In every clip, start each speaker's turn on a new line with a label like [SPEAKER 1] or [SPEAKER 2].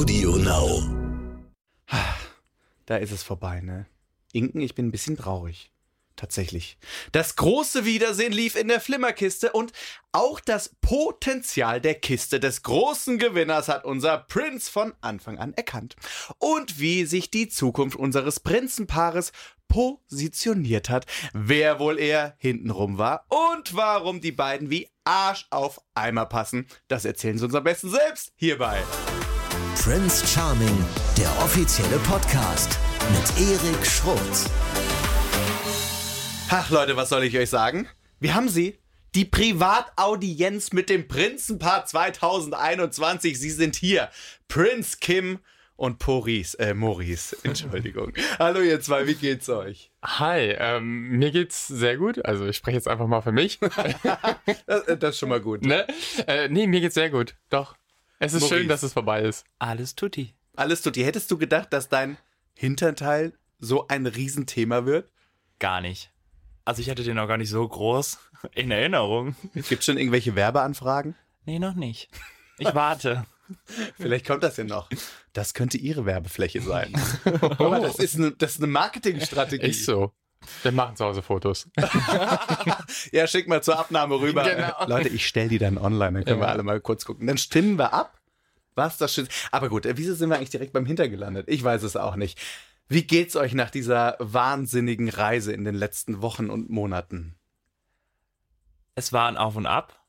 [SPEAKER 1] Audio Now.
[SPEAKER 2] Da ist es vorbei, ne? Inken, ich bin ein bisschen traurig. Tatsächlich. Das große Wiedersehen lief in der Flimmerkiste und auch das Potenzial der Kiste des großen Gewinners hat unser Prinz von Anfang an erkannt. Und wie sich die Zukunft unseres Prinzenpaares positioniert hat, wer wohl eher hintenrum war und warum die beiden wie Arsch auf Eimer passen, das erzählen sie uns am besten selbst hierbei.
[SPEAKER 1] Prince Charming, der offizielle Podcast mit Erik Schrotz.
[SPEAKER 2] Ach Leute, was soll ich euch sagen? Wir haben sie. Die Privataudienz mit dem Prinzenpaar 2021. Sie sind hier. Prinz Kim und Poris, äh, Maurice, Entschuldigung. Hallo ihr zwei, wie geht's euch?
[SPEAKER 3] Hi, ähm, mir geht's sehr gut. Also ich spreche jetzt einfach mal für mich.
[SPEAKER 2] das, äh, das ist schon mal gut.
[SPEAKER 3] Ne? Äh, nee, mir geht's sehr gut. Doch. Es ist
[SPEAKER 2] Maurice.
[SPEAKER 3] schön, dass es vorbei ist.
[SPEAKER 4] Alles tutti.
[SPEAKER 2] Alles tut. Hättest du gedacht, dass dein Hinterteil so ein Riesenthema wird?
[SPEAKER 4] Gar nicht. Also ich hatte den auch gar nicht so groß in Erinnerung.
[SPEAKER 2] Gibt schon irgendwelche Werbeanfragen?
[SPEAKER 4] Nee, noch nicht. Ich warte.
[SPEAKER 2] Vielleicht kommt das ja noch. Das könnte ihre Werbefläche sein. Aber das ist eine, das ist eine Marketingstrategie.
[SPEAKER 3] Ist so. Wir machen zu Hause Fotos.
[SPEAKER 2] Ja, schick mal zur Abnahme rüber.
[SPEAKER 3] Genau.
[SPEAKER 2] Leute, ich stell die dann online, dann können wir
[SPEAKER 3] Ja.
[SPEAKER 2] alle mal kurz gucken. Dann stimmen wir ab. Was das schön. Aber gut, äh, wieso sind wir eigentlich direkt beim Hinter gelandet? Ich weiß es auch nicht. Wie geht's euch nach dieser wahnsinnigen Reise in den letzten Wochen und Monaten?
[SPEAKER 4] Es war ein Auf und Ab,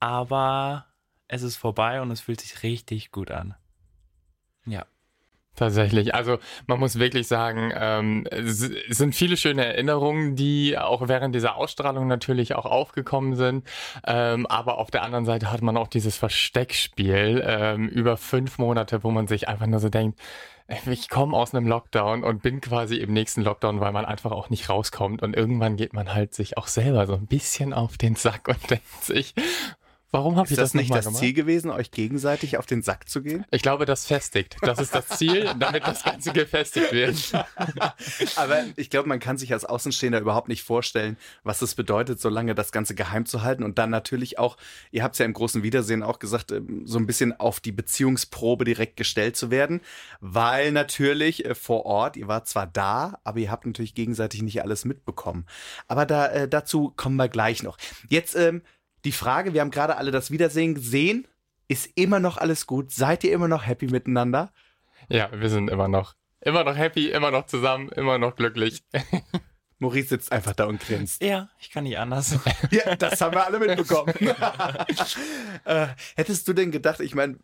[SPEAKER 4] aber es ist vorbei und es fühlt sich richtig gut an. Ja.
[SPEAKER 3] Tatsächlich. Also man muss wirklich sagen, ähm, es sind viele schöne Erinnerungen, die auch während dieser Ausstrahlung natürlich auch aufgekommen sind. Ähm, aber auf der anderen Seite hat man auch dieses Versteckspiel ähm, über fünf Monate, wo man sich einfach nur so denkt, ich komme aus einem Lockdown und bin quasi im nächsten Lockdown, weil man einfach auch nicht rauskommt. Und irgendwann geht man halt sich auch selber so ein bisschen auf den Sack und denkt sich, warum habe ich
[SPEAKER 2] Ist
[SPEAKER 3] das,
[SPEAKER 2] das nicht das
[SPEAKER 3] gemacht?
[SPEAKER 2] Ziel gewesen, euch gegenseitig auf den Sack zu gehen?
[SPEAKER 3] Ich glaube, das festigt. Das ist das Ziel, damit das Ganze gefestigt wird.
[SPEAKER 2] Aber ich glaube, man kann sich als Außenstehender überhaupt nicht vorstellen, was es bedeutet, so lange das Ganze geheim zu halten und dann natürlich auch, ihr habt es ja im großen Wiedersehen auch gesagt, ähm, so ein bisschen auf die Beziehungsprobe direkt gestellt zu werden, weil natürlich äh, vor Ort, ihr wart zwar da, aber ihr habt natürlich gegenseitig nicht alles mitbekommen. Aber da, äh, dazu kommen wir gleich noch. Jetzt ähm, die Frage, wir haben gerade alle das Wiedersehen gesehen. Ist immer noch alles gut? Seid ihr immer noch happy miteinander?
[SPEAKER 3] Ja, wir sind immer noch, immer noch happy, immer noch zusammen, immer noch glücklich.
[SPEAKER 2] Maurice sitzt einfach da und grinst.
[SPEAKER 4] Ja, ich kann nicht anders.
[SPEAKER 2] Ja, das haben wir alle mitbekommen. äh, hättest du denn gedacht, ich meine,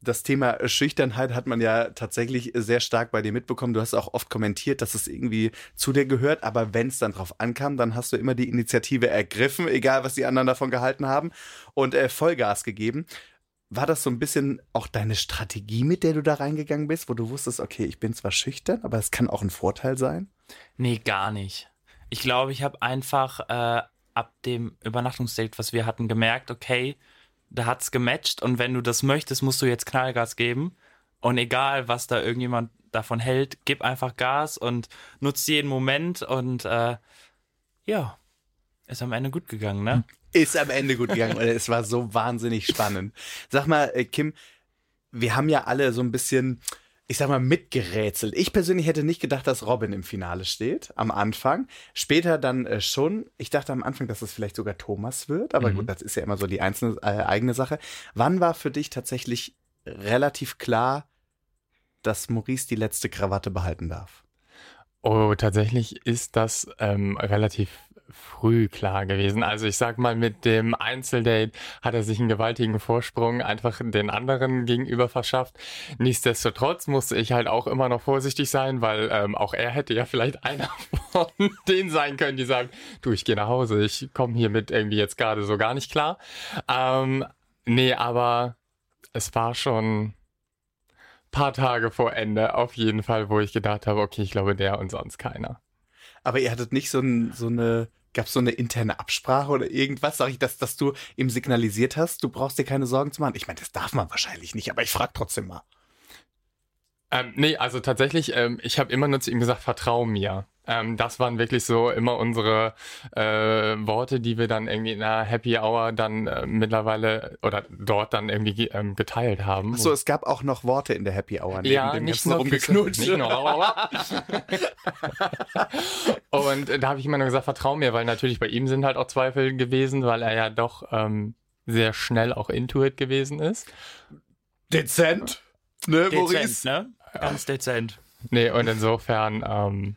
[SPEAKER 2] das Thema Schüchternheit hat man ja tatsächlich sehr stark bei dir mitbekommen. Du hast auch oft kommentiert, dass es irgendwie zu dir gehört, aber wenn es dann drauf ankam, dann hast du immer die Initiative ergriffen, egal was die anderen davon gehalten haben, und äh, Vollgas gegeben. War das so ein bisschen auch deine Strategie, mit der du da reingegangen bist, wo du wusstest, okay, ich bin zwar schüchtern, aber es kann auch ein Vorteil sein?
[SPEAKER 4] Nee, gar nicht. Ich glaube, ich habe einfach äh, ab dem Übernachtungsdate, was wir hatten, gemerkt, okay, da hat's gematcht und wenn du das möchtest, musst du jetzt Knallgas geben. Und egal, was da irgendjemand davon hält, gib einfach Gas und nutz jeden Moment und äh, ja, ist am Ende gut gegangen, ne?
[SPEAKER 2] Ist am Ende gut gegangen. und es war so wahnsinnig spannend. Sag mal, äh, Kim, wir haben ja alle so ein bisschen, ich sag mal, mitgerätselt. Ich persönlich hätte nicht gedacht, dass Robin im Finale steht, am Anfang. Später dann äh, schon. Ich dachte am Anfang, dass es vielleicht sogar Thomas wird, aber gut, das ist ja immer so die einzelne, äh, eigene Sache. Wann war für dich tatsächlich relativ klar, dass Maurice die letzte Krawatte behalten darf?
[SPEAKER 3] Oh, tatsächlich ist das ähm, relativ früh klar gewesen. Also ich sag mal, mit dem Einzeldate hat er sich einen gewaltigen Vorsprung einfach den anderen gegenüber verschafft. Nichtsdestotrotz musste ich halt auch immer noch vorsichtig sein, weil ähm, auch er hätte ja vielleicht einer von denen sein können, die sagen, du, ich gehe nach Hause, ich komme hiermit irgendwie jetzt gerade so gar nicht klar. Ähm, nee, aber es war schon paar Tage vor Ende auf jeden Fall, wo ich gedacht habe, okay, ich glaube der und sonst keiner.
[SPEAKER 2] Aber ihr hattet nicht so, ein, so eine, gab es so eine interne Absprache oder irgendwas, sag ich, dass, dass du ihm signalisiert hast, du brauchst dir keine Sorgen zu machen. Ich meine, das darf man wahrscheinlich nicht, aber ich frage trotzdem mal.
[SPEAKER 3] Ähm, nee, also tatsächlich, ähm, ich habe immer nur zu ihm gesagt, vertrau mir. Ähm, das waren wirklich so immer unsere äh, Worte, die wir dann irgendwie in einer Happy Hour dann äh, mittlerweile oder dort dann irgendwie ähm, geteilt haben.
[SPEAKER 2] Achso, es gab auch noch Worte in der Happy Hour.
[SPEAKER 3] Neben ja, dem nicht nur rumgeknutscht. Nicht nur, und äh, da habe ich immer nur gesagt, vertrau mir, weil natürlich bei ihm sind halt auch Zweifel gewesen, weil er ja doch ähm, sehr schnell auch Intuit gewesen ist.
[SPEAKER 2] Dezent, ne,
[SPEAKER 4] dezent, Maurice? ne? Ganz dezent.
[SPEAKER 3] Nee, und insofern ähm,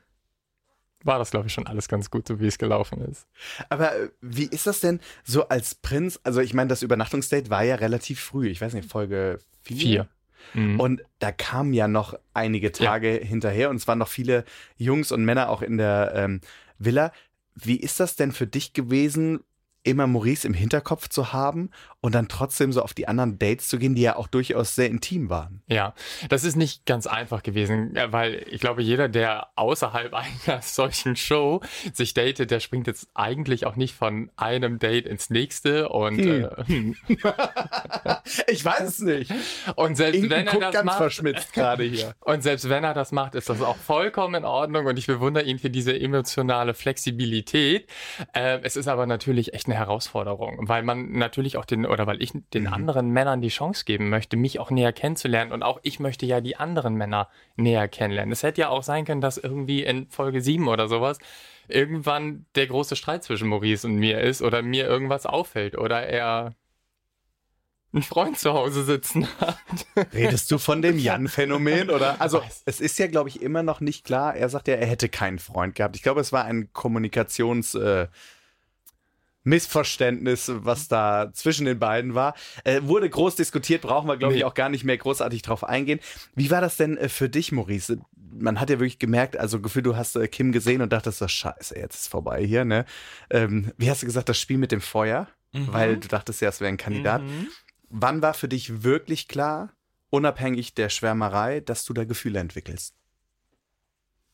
[SPEAKER 3] war das, glaube ich, schon alles ganz gut, so wie es gelaufen ist.
[SPEAKER 2] Aber äh, wie ist das denn so als Prinz? Also ich meine, das Übernachtungsdate war ja relativ früh. Ich weiß nicht, Folge 4. Vier. Mhm. Und da kamen ja noch einige Tage ja. hinterher und es waren noch viele Jungs und Männer auch in der ähm, Villa. Wie ist das denn für dich gewesen, immer Maurice im Hinterkopf zu haben und dann trotzdem so auf die anderen Dates zu gehen, die ja auch durchaus sehr intim waren.
[SPEAKER 3] Ja, das ist nicht ganz einfach gewesen, weil ich glaube, jeder, der außerhalb einer solchen Show sich datet, der springt jetzt eigentlich auch nicht von einem Date ins nächste und hm.
[SPEAKER 2] äh, ich weiß es nicht.
[SPEAKER 3] Und selbst Inken wenn er das macht,
[SPEAKER 2] gerade hier.
[SPEAKER 3] Und selbst wenn er das macht, ist das auch vollkommen in Ordnung und ich bewundere ihn für diese emotionale Flexibilität. Äh, es ist aber natürlich echt eine Herausforderung, weil man natürlich auch den, oder weil ich den mhm. anderen Männern die Chance geben möchte, mich auch näher kennenzulernen und auch ich möchte ja die anderen Männer näher kennenlernen. Es hätte ja auch sein können, dass irgendwie in Folge 7 oder sowas irgendwann der große Streit zwischen Maurice und mir ist oder mir irgendwas auffällt oder er einen Freund zu Hause sitzen hat.
[SPEAKER 2] Redest du von dem Jan-Phänomen oder? Also es ist ja, glaube ich, immer noch nicht klar. Er sagt ja, er hätte keinen Freund gehabt. Ich glaube, es war ein Kommunikations äh, Missverständnis, was da zwischen den beiden war. Äh, wurde groß diskutiert, brauchen wir, glaube nee. ich, auch gar nicht mehr großartig drauf eingehen. Wie war das denn äh, für dich, Maurice? Man hat ja wirklich gemerkt, also Gefühl, du hast äh, Kim gesehen und dachtest, so, scheiße, jetzt ist vorbei hier, ne? Ähm, wie hast du gesagt, das Spiel mit dem Feuer? Mhm. Weil du dachtest ja, es wäre ein Kandidat. Mhm. Wann war für dich wirklich klar, unabhängig der Schwärmerei, dass du da Gefühle entwickelst?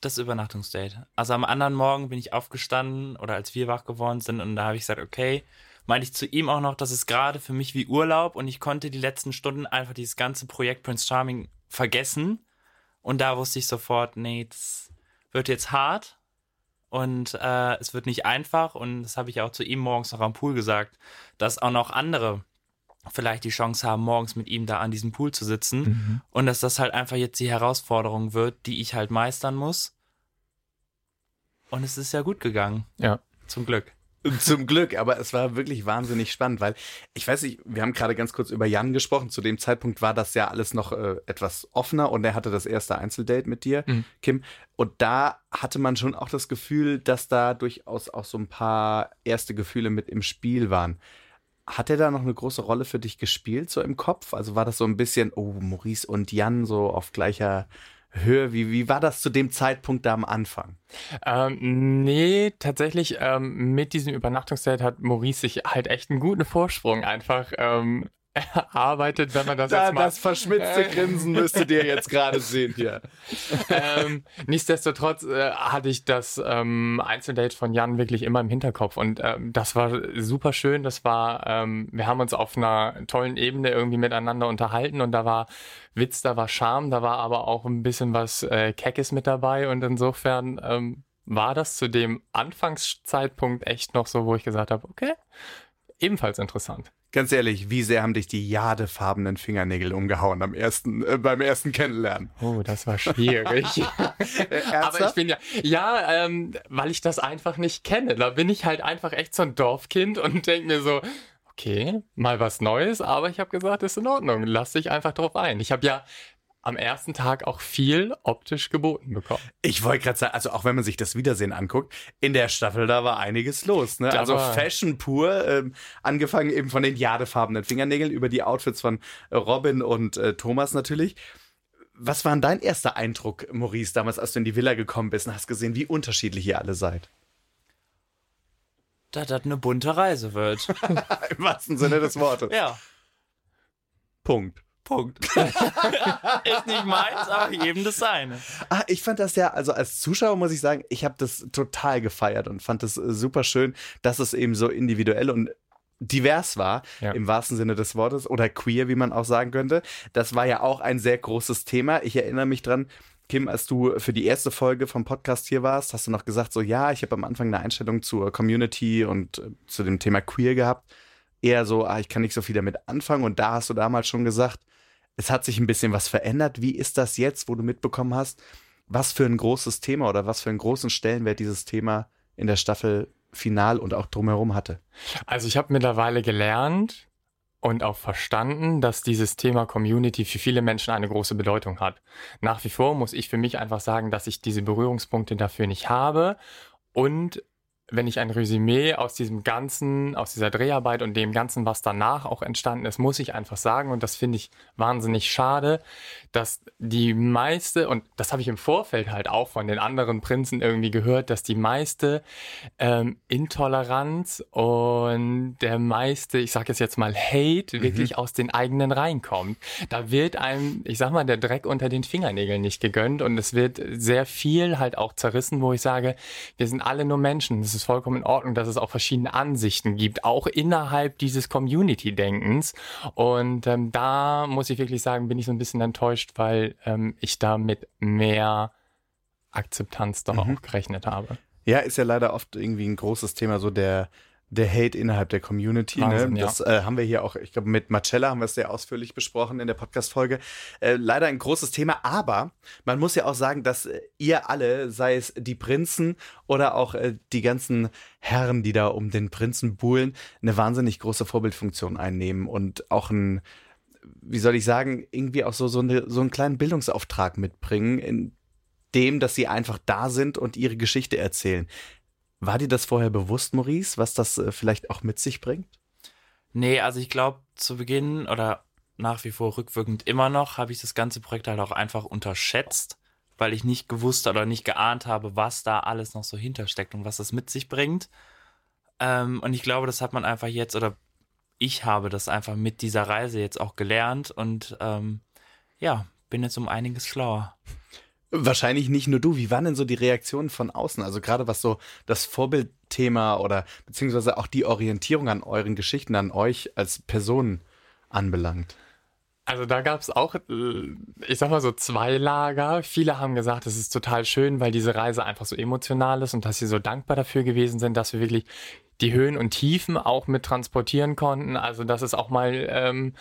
[SPEAKER 4] Das Übernachtungsdate. Also am anderen Morgen bin ich aufgestanden oder als wir wach geworden sind und da habe ich gesagt, okay, meinte ich zu ihm auch noch, das ist gerade für mich wie Urlaub und ich konnte die letzten Stunden einfach dieses ganze Projekt Prince Charming vergessen und da wusste ich sofort, nee, das wird jetzt hart und äh, es wird nicht einfach und das habe ich auch zu ihm morgens noch am Pool gesagt, dass auch noch andere vielleicht die Chance haben, morgens mit ihm da an diesem Pool zu sitzen mhm. und dass das halt einfach jetzt die Herausforderung wird, die ich halt meistern muss und es ist ja gut gegangen.
[SPEAKER 3] Ja.
[SPEAKER 4] Zum Glück.
[SPEAKER 2] Zum Glück, aber es war wirklich wahnsinnig spannend, weil ich weiß nicht, wir haben gerade ganz kurz über Jan gesprochen. Zu dem Zeitpunkt war das ja alles noch äh, etwas offener und er hatte das erste Einzeldate mit dir, mhm. Kim. Und da hatte man schon auch das Gefühl, dass da durchaus auch so ein paar erste Gefühle mit im Spiel waren. Hat er da noch eine große Rolle für dich gespielt, so im Kopf? Also war das so ein bisschen, oh, Maurice und Jan so auf gleicher Höhe. Wie, wie war das zu dem Zeitpunkt da am Anfang?
[SPEAKER 3] Ähm, nee, tatsächlich ähm, mit diesem Übernachtungsdate hat Maurice sich halt echt einen guten Vorsprung einfach ähm, arbeitet, wenn man das
[SPEAKER 2] da,
[SPEAKER 3] jetzt mal...
[SPEAKER 2] Das verschmitzte Grinsen müsstet ihr jetzt gerade sehen hier.
[SPEAKER 3] ähm, nichtsdestotrotz äh, hatte ich das ähm, Einzeldate von Jan wirklich immer im Hinterkopf und ähm, das war super schön. Das war, ähm, wir haben uns auf einer tollen Ebene irgendwie miteinander unterhalten und da war Witz, da war Charme, da war aber auch ein bisschen was äh, Keckes mit dabei und insofern ähm, war das zu dem Anfangszeitpunkt echt noch so, wo ich gesagt habe, okay, ebenfalls interessant.
[SPEAKER 2] Ganz ehrlich, wie sehr haben dich die jadefarbenen Fingernägel umgehauen am ersten, äh, beim ersten Kennenlernen?
[SPEAKER 3] Oh, das war schwierig. Aber ich bin ja, ja, ähm, weil ich das einfach nicht kenne. Da bin ich halt einfach echt so ein Dorfkind und denke mir so, okay, mal was Neues, aber ich habe gesagt, ist in Ordnung, lass dich einfach drauf ein. Ich habe ja am ersten Tag auch viel optisch geboten bekommen.
[SPEAKER 2] Ich wollte gerade sagen, also auch wenn man sich das Wiedersehen anguckt, in der Staffel da war einiges los. Ne? Also Fashion pur, ähm, angefangen eben von den jadefarbenen Fingernägeln über die Outfits von Robin und äh, Thomas natürlich. Was war denn dein erster Eindruck, Maurice, damals, als du in die Villa gekommen bist und hast gesehen, wie unterschiedlich ihr alle seid?
[SPEAKER 4] Dass das eine bunte Reise wird.
[SPEAKER 2] Im wahrsten Sinne des Wortes.
[SPEAKER 4] Ja.
[SPEAKER 2] Punkt.
[SPEAKER 4] Punkt. ist nicht meins, aber jedem das seine.
[SPEAKER 2] Ah, ich fand das ja, also als Zuschauer muss ich sagen, ich habe das total gefeiert und fand es äh, super schön, dass es eben so individuell und divers war, ja. im wahrsten Sinne des Wortes, oder queer, wie man auch sagen könnte. Das war ja auch ein sehr großes Thema. Ich erinnere mich dran, Kim, als du für die erste Folge vom Podcast hier warst, hast du noch gesagt, so ja, ich habe am Anfang eine Einstellung zur Community und äh, zu dem Thema Queer gehabt. Eher so, ah, ich kann nicht so viel damit anfangen. Und da hast du damals schon gesagt, es hat sich ein bisschen was verändert. Wie ist das jetzt, wo du mitbekommen hast, was für ein großes Thema oder was für einen großen Stellenwert dieses Thema in der Staffel Final und auch drumherum hatte?
[SPEAKER 3] Also ich habe mittlerweile gelernt und auch verstanden, dass dieses Thema Community für viele Menschen eine große Bedeutung hat. Nach wie vor muss ich für mich einfach sagen, dass ich diese Berührungspunkte dafür nicht habe und wenn ich ein Resümee aus diesem ganzen, aus dieser Dreharbeit und dem ganzen, was danach auch entstanden ist, muss ich einfach sagen, und das finde ich wahnsinnig schade, dass die meiste, und das habe ich im Vorfeld halt auch von den anderen Prinzen irgendwie gehört, dass die meiste ähm, Intoleranz und der meiste, ich sage es jetzt mal, Hate mhm. wirklich aus den eigenen Reihen kommt. Da wird einem, ich sag mal, der Dreck unter den Fingernägeln nicht gegönnt und es wird sehr viel halt auch zerrissen, wo ich sage, wir sind alle nur Menschen. Das ist vollkommen in Ordnung, dass es auch verschiedene Ansichten gibt, auch innerhalb dieses Community-Denkens. Und ähm, da muss ich wirklich sagen, bin ich so ein bisschen enttäuscht, weil ähm, ich da mit mehr Akzeptanz doch mhm. auch gerechnet habe.
[SPEAKER 2] Ja, ist ja leider oft irgendwie ein großes Thema, so der der Hate innerhalb der Community. Ne? Wahnsinn, ne? Das ja. äh, haben wir hier auch, ich glaube, mit Marcella haben wir es sehr ausführlich besprochen in der Podcast-Folge. Äh, leider ein großes Thema, aber man muss ja auch sagen, dass äh, ihr alle, sei es die Prinzen oder auch äh, die ganzen Herren, die da um den Prinzen buhlen, eine wahnsinnig große Vorbildfunktion einnehmen und auch ein, wie soll ich sagen, irgendwie auch so, so, eine, so einen kleinen Bildungsauftrag mitbringen, in dem, dass sie einfach da sind und ihre Geschichte erzählen. War dir das vorher bewusst, Maurice, was das äh, vielleicht auch mit sich bringt?
[SPEAKER 4] Nee, also ich glaube, zu Beginn oder nach wie vor rückwirkend immer noch habe ich das ganze Projekt halt auch einfach unterschätzt, weil ich nicht gewusst oder nicht geahnt habe, was da alles noch so hintersteckt und was das mit sich bringt. Ähm, und ich glaube, das hat man einfach jetzt oder ich habe das einfach mit dieser Reise jetzt auch gelernt und ähm, ja, bin jetzt um einiges schlauer.
[SPEAKER 2] Wahrscheinlich nicht nur du. Wie waren denn so die Reaktionen von außen? Also gerade was so das Vorbildthema oder beziehungsweise auch die Orientierung an euren Geschichten, an euch als Personen anbelangt.
[SPEAKER 3] Also da gab es auch, äh, ich sag mal so zwei Lager. Viele haben gesagt, es ist total schön, weil diese Reise einfach so emotional ist und dass sie so dankbar dafür gewesen sind, dass wir wirklich die Höhen und Tiefen auch mit transportieren konnten. Also dass es auch mal ähm,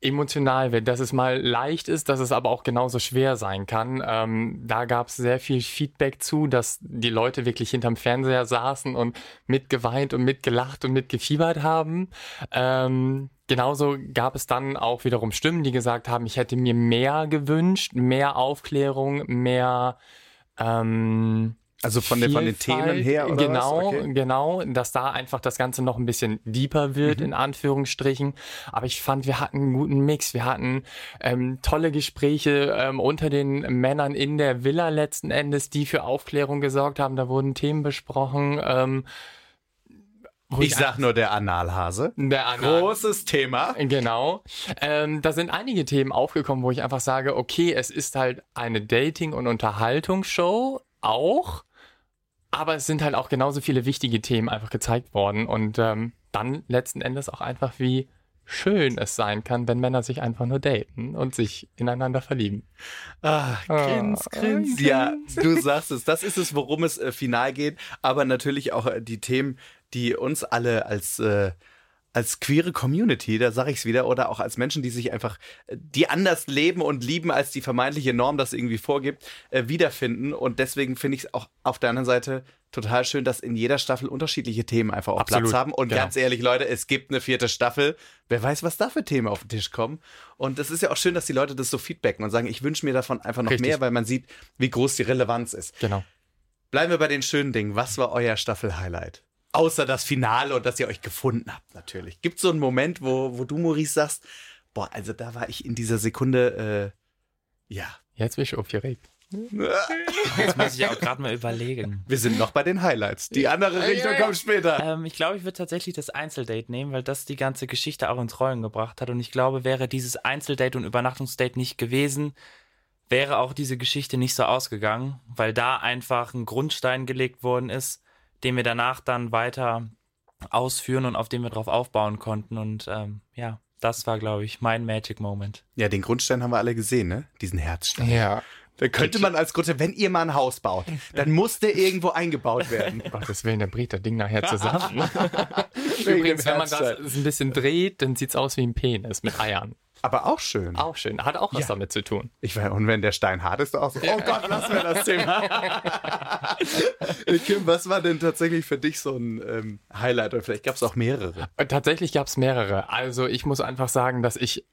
[SPEAKER 3] emotional wird, dass es mal leicht ist, dass es aber auch genauso schwer sein kann. Ähm, da gab es sehr viel Feedback zu, dass die Leute wirklich hinterm Fernseher saßen und mitgeweint und mitgelacht und mitgefiebert haben. Ähm, genauso gab es dann auch wiederum Stimmen, die gesagt haben, ich hätte mir mehr gewünscht, mehr Aufklärung, mehr ähm,
[SPEAKER 2] also von, der, von den Themen her oder
[SPEAKER 3] Genau, okay. genau, dass da einfach das Ganze noch ein bisschen deeper wird, mhm. in Anführungsstrichen. Aber ich fand, wir hatten einen guten Mix. Wir hatten ähm, tolle Gespräche ähm, unter den Männern in der Villa letzten Endes, die für Aufklärung gesorgt haben. Da wurden Themen besprochen. Ähm,
[SPEAKER 2] ich, ich sag nur der Analhase.
[SPEAKER 3] Der Anal
[SPEAKER 2] Großes Thema.
[SPEAKER 3] Genau. Ähm, da sind einige Themen aufgekommen, wo ich einfach sage, okay, es ist halt eine Dating- und Unterhaltungsshow auch, aber es sind halt auch genauso viele wichtige Themen einfach gezeigt worden und ähm, dann letzten Endes auch einfach wie schön es sein kann, wenn Männer sich einfach nur daten und sich ineinander verlieben.
[SPEAKER 2] Ah, grins, ah, grins. Ja, du sagst es. Das ist es, worum es äh, final geht. Aber natürlich auch äh, die Themen, die uns alle als äh, als queere Community, da sage ich es wieder, oder auch als Menschen, die sich einfach, die anders leben und lieben, als die vermeintliche Norm das irgendwie vorgibt, äh, wiederfinden. Und deswegen finde ich es auch auf der anderen Seite total schön, dass in jeder Staffel unterschiedliche Themen einfach auch Absolut. Platz haben. Und genau. ganz ehrlich, Leute, es gibt eine vierte Staffel. Wer weiß, was da für Themen auf den Tisch kommen. Und es ist ja auch schön, dass die Leute das so feedbacken und sagen, ich wünsche mir davon einfach noch Richtig. mehr, weil man sieht, wie groß die Relevanz ist.
[SPEAKER 3] Genau.
[SPEAKER 2] Bleiben wir bei den schönen Dingen. Was war euer Staffel-Highlight? Außer das Finale und dass ihr euch gefunden habt, natürlich. Gibt es so einen Moment, wo, wo du, Maurice, sagst, boah, also da war ich in dieser Sekunde, äh, ja.
[SPEAKER 3] Jetzt bin ich aufgeregt.
[SPEAKER 4] Jetzt muss ich auch gerade mal überlegen.
[SPEAKER 2] Wir sind noch bei den Highlights. Die andere Richtung kommt später.
[SPEAKER 4] Ähm, ich glaube, ich würde tatsächlich das Einzeldate nehmen, weil das die ganze Geschichte auch ins Rollen gebracht hat. Und ich glaube, wäre dieses Einzeldate und Übernachtungsdate nicht gewesen, wäre auch diese Geschichte nicht so ausgegangen, weil da einfach ein Grundstein gelegt worden ist, den wir danach dann weiter ausführen und auf dem wir drauf aufbauen konnten. Und ähm, ja, das war, glaube ich, mein Magic Moment.
[SPEAKER 2] Ja, den Grundstein haben wir alle gesehen, ne? Diesen Herzstein.
[SPEAKER 3] Ja.
[SPEAKER 2] Da könnte man als Gruppe, wenn ihr mal ein Haus baut, dann muss der irgendwo eingebaut werden.
[SPEAKER 3] Gottes Willen, der bricht das Ding nachher zusammen. Übrigens, wenn man das ein bisschen dreht, dann sieht's aus wie ein Penis mit Eiern.
[SPEAKER 2] Aber auch schön.
[SPEAKER 3] Auch schön. Hat auch was
[SPEAKER 2] Ja.
[SPEAKER 3] damit zu tun.
[SPEAKER 2] Ich weiß, und wenn der Stein hart ist, auch so. Oh Gott, lassen wir das Thema. Kim, was war denn tatsächlich für dich so ein ähm, Highlight? Oder vielleicht gab es auch mehrere.
[SPEAKER 3] Und Tatsächlich gab es mehrere. Also ich muss einfach sagen, dass ich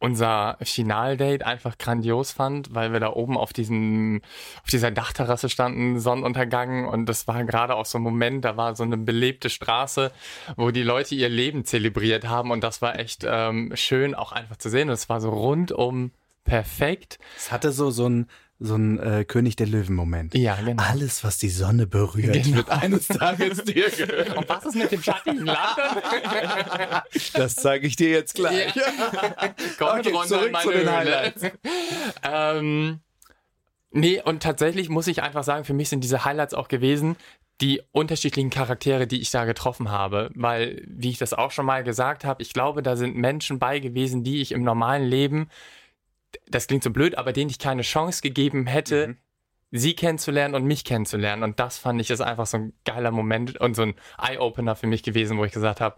[SPEAKER 3] unser Finaldate einfach grandios fand, weil wir da oben auf diesen, auf dieser Dachterrasse standen, Sonnenuntergang. Und das war gerade auch so ein Moment, da war so eine belebte Straße, wo die Leute ihr Leben zelebriert haben. Und das war echt ähm, schön auch einfach zu sehen. Und es war so rundum perfekt.
[SPEAKER 2] Es hatte so, so ein, so ein äh, König der Löwen-Moment.
[SPEAKER 3] Ja, genau.
[SPEAKER 2] Alles, was die Sonne berührt,
[SPEAKER 3] Genau.
[SPEAKER 2] wird eines Tages dir gehören.
[SPEAKER 3] Und was ist mit dem schattigen Land?
[SPEAKER 2] Das zeige ich dir jetzt gleich.
[SPEAKER 3] Kommt
[SPEAKER 2] Okay,
[SPEAKER 3] runter
[SPEAKER 2] zurück
[SPEAKER 3] in meine
[SPEAKER 2] zu den. Highlights.
[SPEAKER 3] ähm, nee, und tatsächlich muss ich einfach sagen, für mich sind diese Highlights auch gewesen, die unterschiedlichen Charaktere, die ich da getroffen habe. Weil, wie ich das auch schon mal gesagt habe, ich glaube, da sind Menschen bei gewesen, die ich im normalen Leben, das klingt so blöd, aber denen ich keine Chance gegeben hätte,
[SPEAKER 2] Mhm.
[SPEAKER 3] sie kennenzulernen und mich kennenzulernen. Und das fand ich ist einfach so ein geiler Moment und so ein Eye-Opener für mich gewesen, wo ich gesagt habe,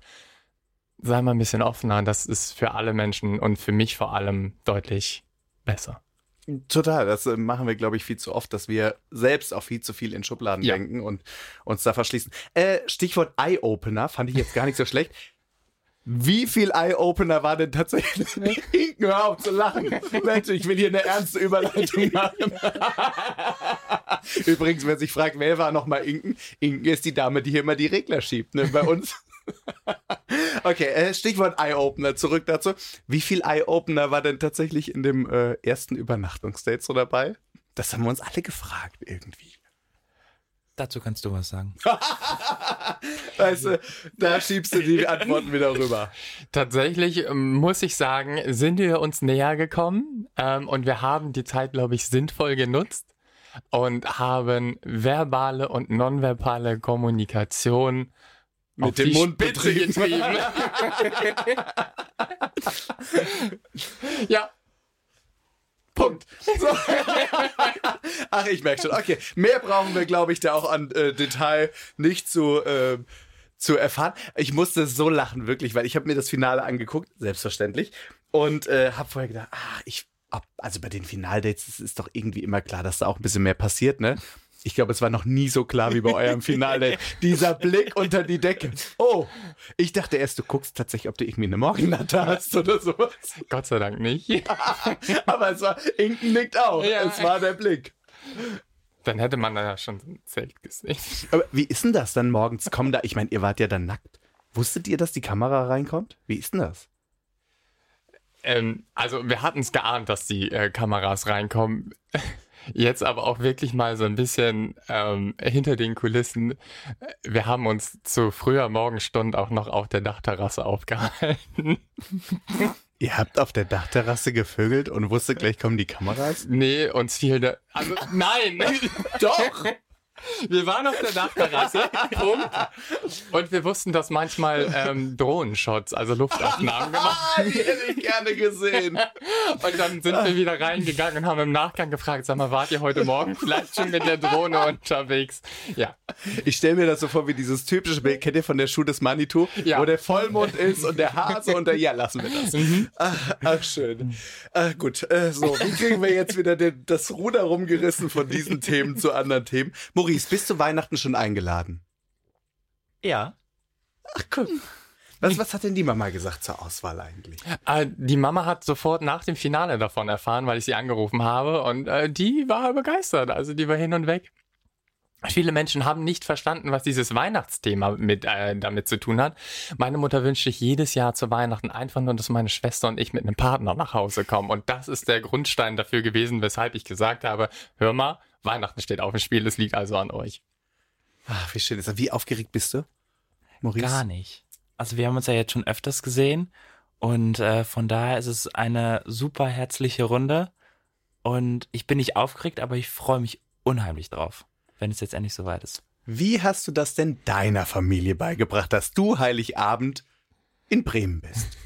[SPEAKER 3] sei mal ein bisschen offener. Das ist für alle Menschen und für mich vor allem deutlich besser.
[SPEAKER 2] Total, das äh, machen wir, glaube ich, viel zu oft, dass wir selbst auch viel zu viel in Schubladen
[SPEAKER 3] Ja.
[SPEAKER 2] denken und uns da verschließen. Äh, Stichwort Eye-Opener fand ich jetzt gar nicht so schlecht. Wie viel Eye-Opener war denn tatsächlich? Inken, hör auf zu lachen. Mensch, ich will hier eine ernste Überleitung machen. Übrigens, wer sich fragt, wer war nochmal Inken? Inken ist die Dame, die hier immer die Regler schiebt, ne, bei uns. Okay, äh, Stichwort Eye-Opener, zurück dazu. Wie viel Eye-Opener war denn tatsächlich in dem äh, ersten Übernachtungsdate so dabei? Das haben wir uns alle gefragt irgendwie.
[SPEAKER 4] Dazu kannst du was sagen.
[SPEAKER 2] Weißt du, da schiebst du die Antworten wieder rüber.
[SPEAKER 3] Tatsächlich ähm, muss ich sagen, sind wir uns näher gekommen ähm, und wir haben die Zeit, glaube ich, sinnvoll genutzt und haben verbale und nonverbale Kommunikation
[SPEAKER 2] Mit
[SPEAKER 3] auf
[SPEAKER 2] dem
[SPEAKER 3] die
[SPEAKER 2] Mund
[SPEAKER 3] Spitze
[SPEAKER 2] betrieben.
[SPEAKER 3] getrieben. ja,
[SPEAKER 2] Punkt. So. Ach, ich merke schon. Okay, mehr brauchen wir, glaube ich, da auch an äh, Detail nicht zu, äh, zu erfahren. Ich musste so lachen, wirklich, weil ich habe mir das Finale angeguckt, selbstverständlich, und äh, habe vorher gedacht, ah, ich, also bei den Finaldates ist doch irgendwie immer klar, dass da auch ein bisschen mehr passiert, ne? Ich glaube, es war noch nie so klar wie bei eurem Finaldate. Dieser Blick unter die Decke. Oh, ich dachte erst, du guckst tatsächlich, ob du irgendwie eine Morgenlatte hast oder sowas.
[SPEAKER 3] Gott sei Dank nicht.
[SPEAKER 2] Aber es war, Inken nickt auch.
[SPEAKER 3] Ja.
[SPEAKER 2] Es war der Blick.
[SPEAKER 3] Dann hätte man da ja schon so ein Zelt gesehen.
[SPEAKER 2] Aber wie ist denn das dann morgens? Kommen da, ich meine, ihr wart ja dann nackt. Wusstet ihr, dass die Kamera reinkommt? Wie ist denn das?
[SPEAKER 3] Ähm, also wir hatten es geahnt, dass die äh, Kameras reinkommen. Jetzt aber auch wirklich mal so ein bisschen ähm, hinter den Kulissen. Wir haben uns zu früher Morgenstund auch noch auf der Dachterrasse aufgehalten.
[SPEAKER 2] Ihr habt auf der Dachterrasse gevögelt und wusstet, gleich kommen die Kameras?
[SPEAKER 3] Nee, uns fiel der. Also, nein!
[SPEAKER 2] Doch!
[SPEAKER 3] Wir waren auf der Dachterrasse. Und wir wussten, dass manchmal ähm, Drohnenshots, also Luftaufnahmen gemacht
[SPEAKER 2] Ah, die hätte ich gerne gesehen.
[SPEAKER 3] Und dann sind wir wieder reingegangen und haben im Nachgang gefragt, sag mal, wart ihr heute Morgen vielleicht schon mit der Drohne unterwegs? Ja.
[SPEAKER 2] Ich stelle mir das so vor wie dieses typische Bild, kennt ihr von der Schuh des Manitou,
[SPEAKER 3] Ja.
[SPEAKER 2] wo der Vollmond ist und der Hase und der, ja, lassen wir das. Ach, ach, schön. Ach, gut, äh, so, wie kriegen wir jetzt wieder den, das Ruder rumgerissen von diesen Themen zu anderen Themen? Maurice, bist du Weihnachten schon eingeladen?
[SPEAKER 4] Ja.
[SPEAKER 2] Ach, guck. Was, was hat denn die Mama gesagt zur Auswahl eigentlich?
[SPEAKER 3] Äh, die Mama hat sofort nach dem Finale davon erfahren, weil ich sie angerufen habe und äh, die war begeistert. Also die war hin und weg. Viele Menschen haben nicht verstanden, was dieses Weihnachtsthema mit, äh, damit zu tun hat. Meine Mutter wünscht sich jedes Jahr zu Weihnachten einfach nur, dass meine Schwester und ich mit einem Partner nach Hause kommen. Und das ist der Grundstein dafür gewesen, weshalb ich gesagt habe, hör mal, Weihnachten steht auf dem Spiel, es liegt also an euch.
[SPEAKER 2] Ach, wie schön ist das. Wie aufgeregt bist du, Maurice?
[SPEAKER 4] Gar nicht. Also wir haben uns ja jetzt schon öfters gesehen und äh, von daher ist es eine super herzliche Runde und ich bin nicht aufgeregt, aber ich freue mich unheimlich drauf, wenn es jetzt endlich soweit ist.
[SPEAKER 2] Wie hast du das denn deiner Familie beigebracht, dass du Heiligabend in Bremen bist?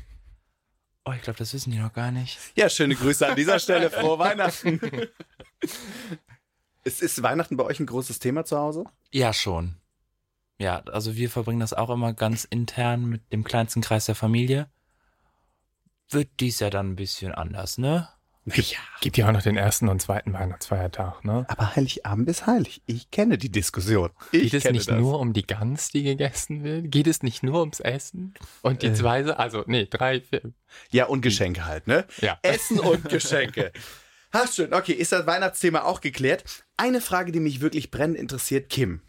[SPEAKER 4] Oh, ich glaube, das wissen die noch gar nicht.
[SPEAKER 2] Ja, schöne Grüße an dieser Stelle. Frohe Weihnachten. Ist, ist Weihnachten bei euch ein großes Thema zu Hause?
[SPEAKER 4] Ja, schon. Ja, also wir verbringen das auch immer ganz intern mit dem kleinsten Kreis der Familie. Wird dies ja dann ein bisschen anders, ne?
[SPEAKER 3] Gibt, gibt ja auch noch den ersten und zweiten Weihnachtsfeiertag, ne?
[SPEAKER 2] Aber Heiligabend ist heilig. Ich kenne die Diskussion. Ich
[SPEAKER 3] Geht es nicht
[SPEAKER 2] das.
[SPEAKER 3] nur um die Gans, die gegessen wird? Geht es nicht nur ums Essen? Und die
[SPEAKER 2] Äh.
[SPEAKER 3] zwei, also, nee, drei, vier.
[SPEAKER 2] Ja, und Geschenke halt, ne?
[SPEAKER 3] Ja.
[SPEAKER 2] Essen und Geschenke. Ach schön, okay, ist das Weihnachtsthema auch geklärt? Eine Frage, die mich wirklich brennend interessiert, Kim.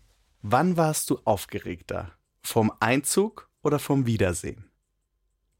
[SPEAKER 2] Wann warst du aufgeregter? Vom Einzug oder vom Wiedersehen?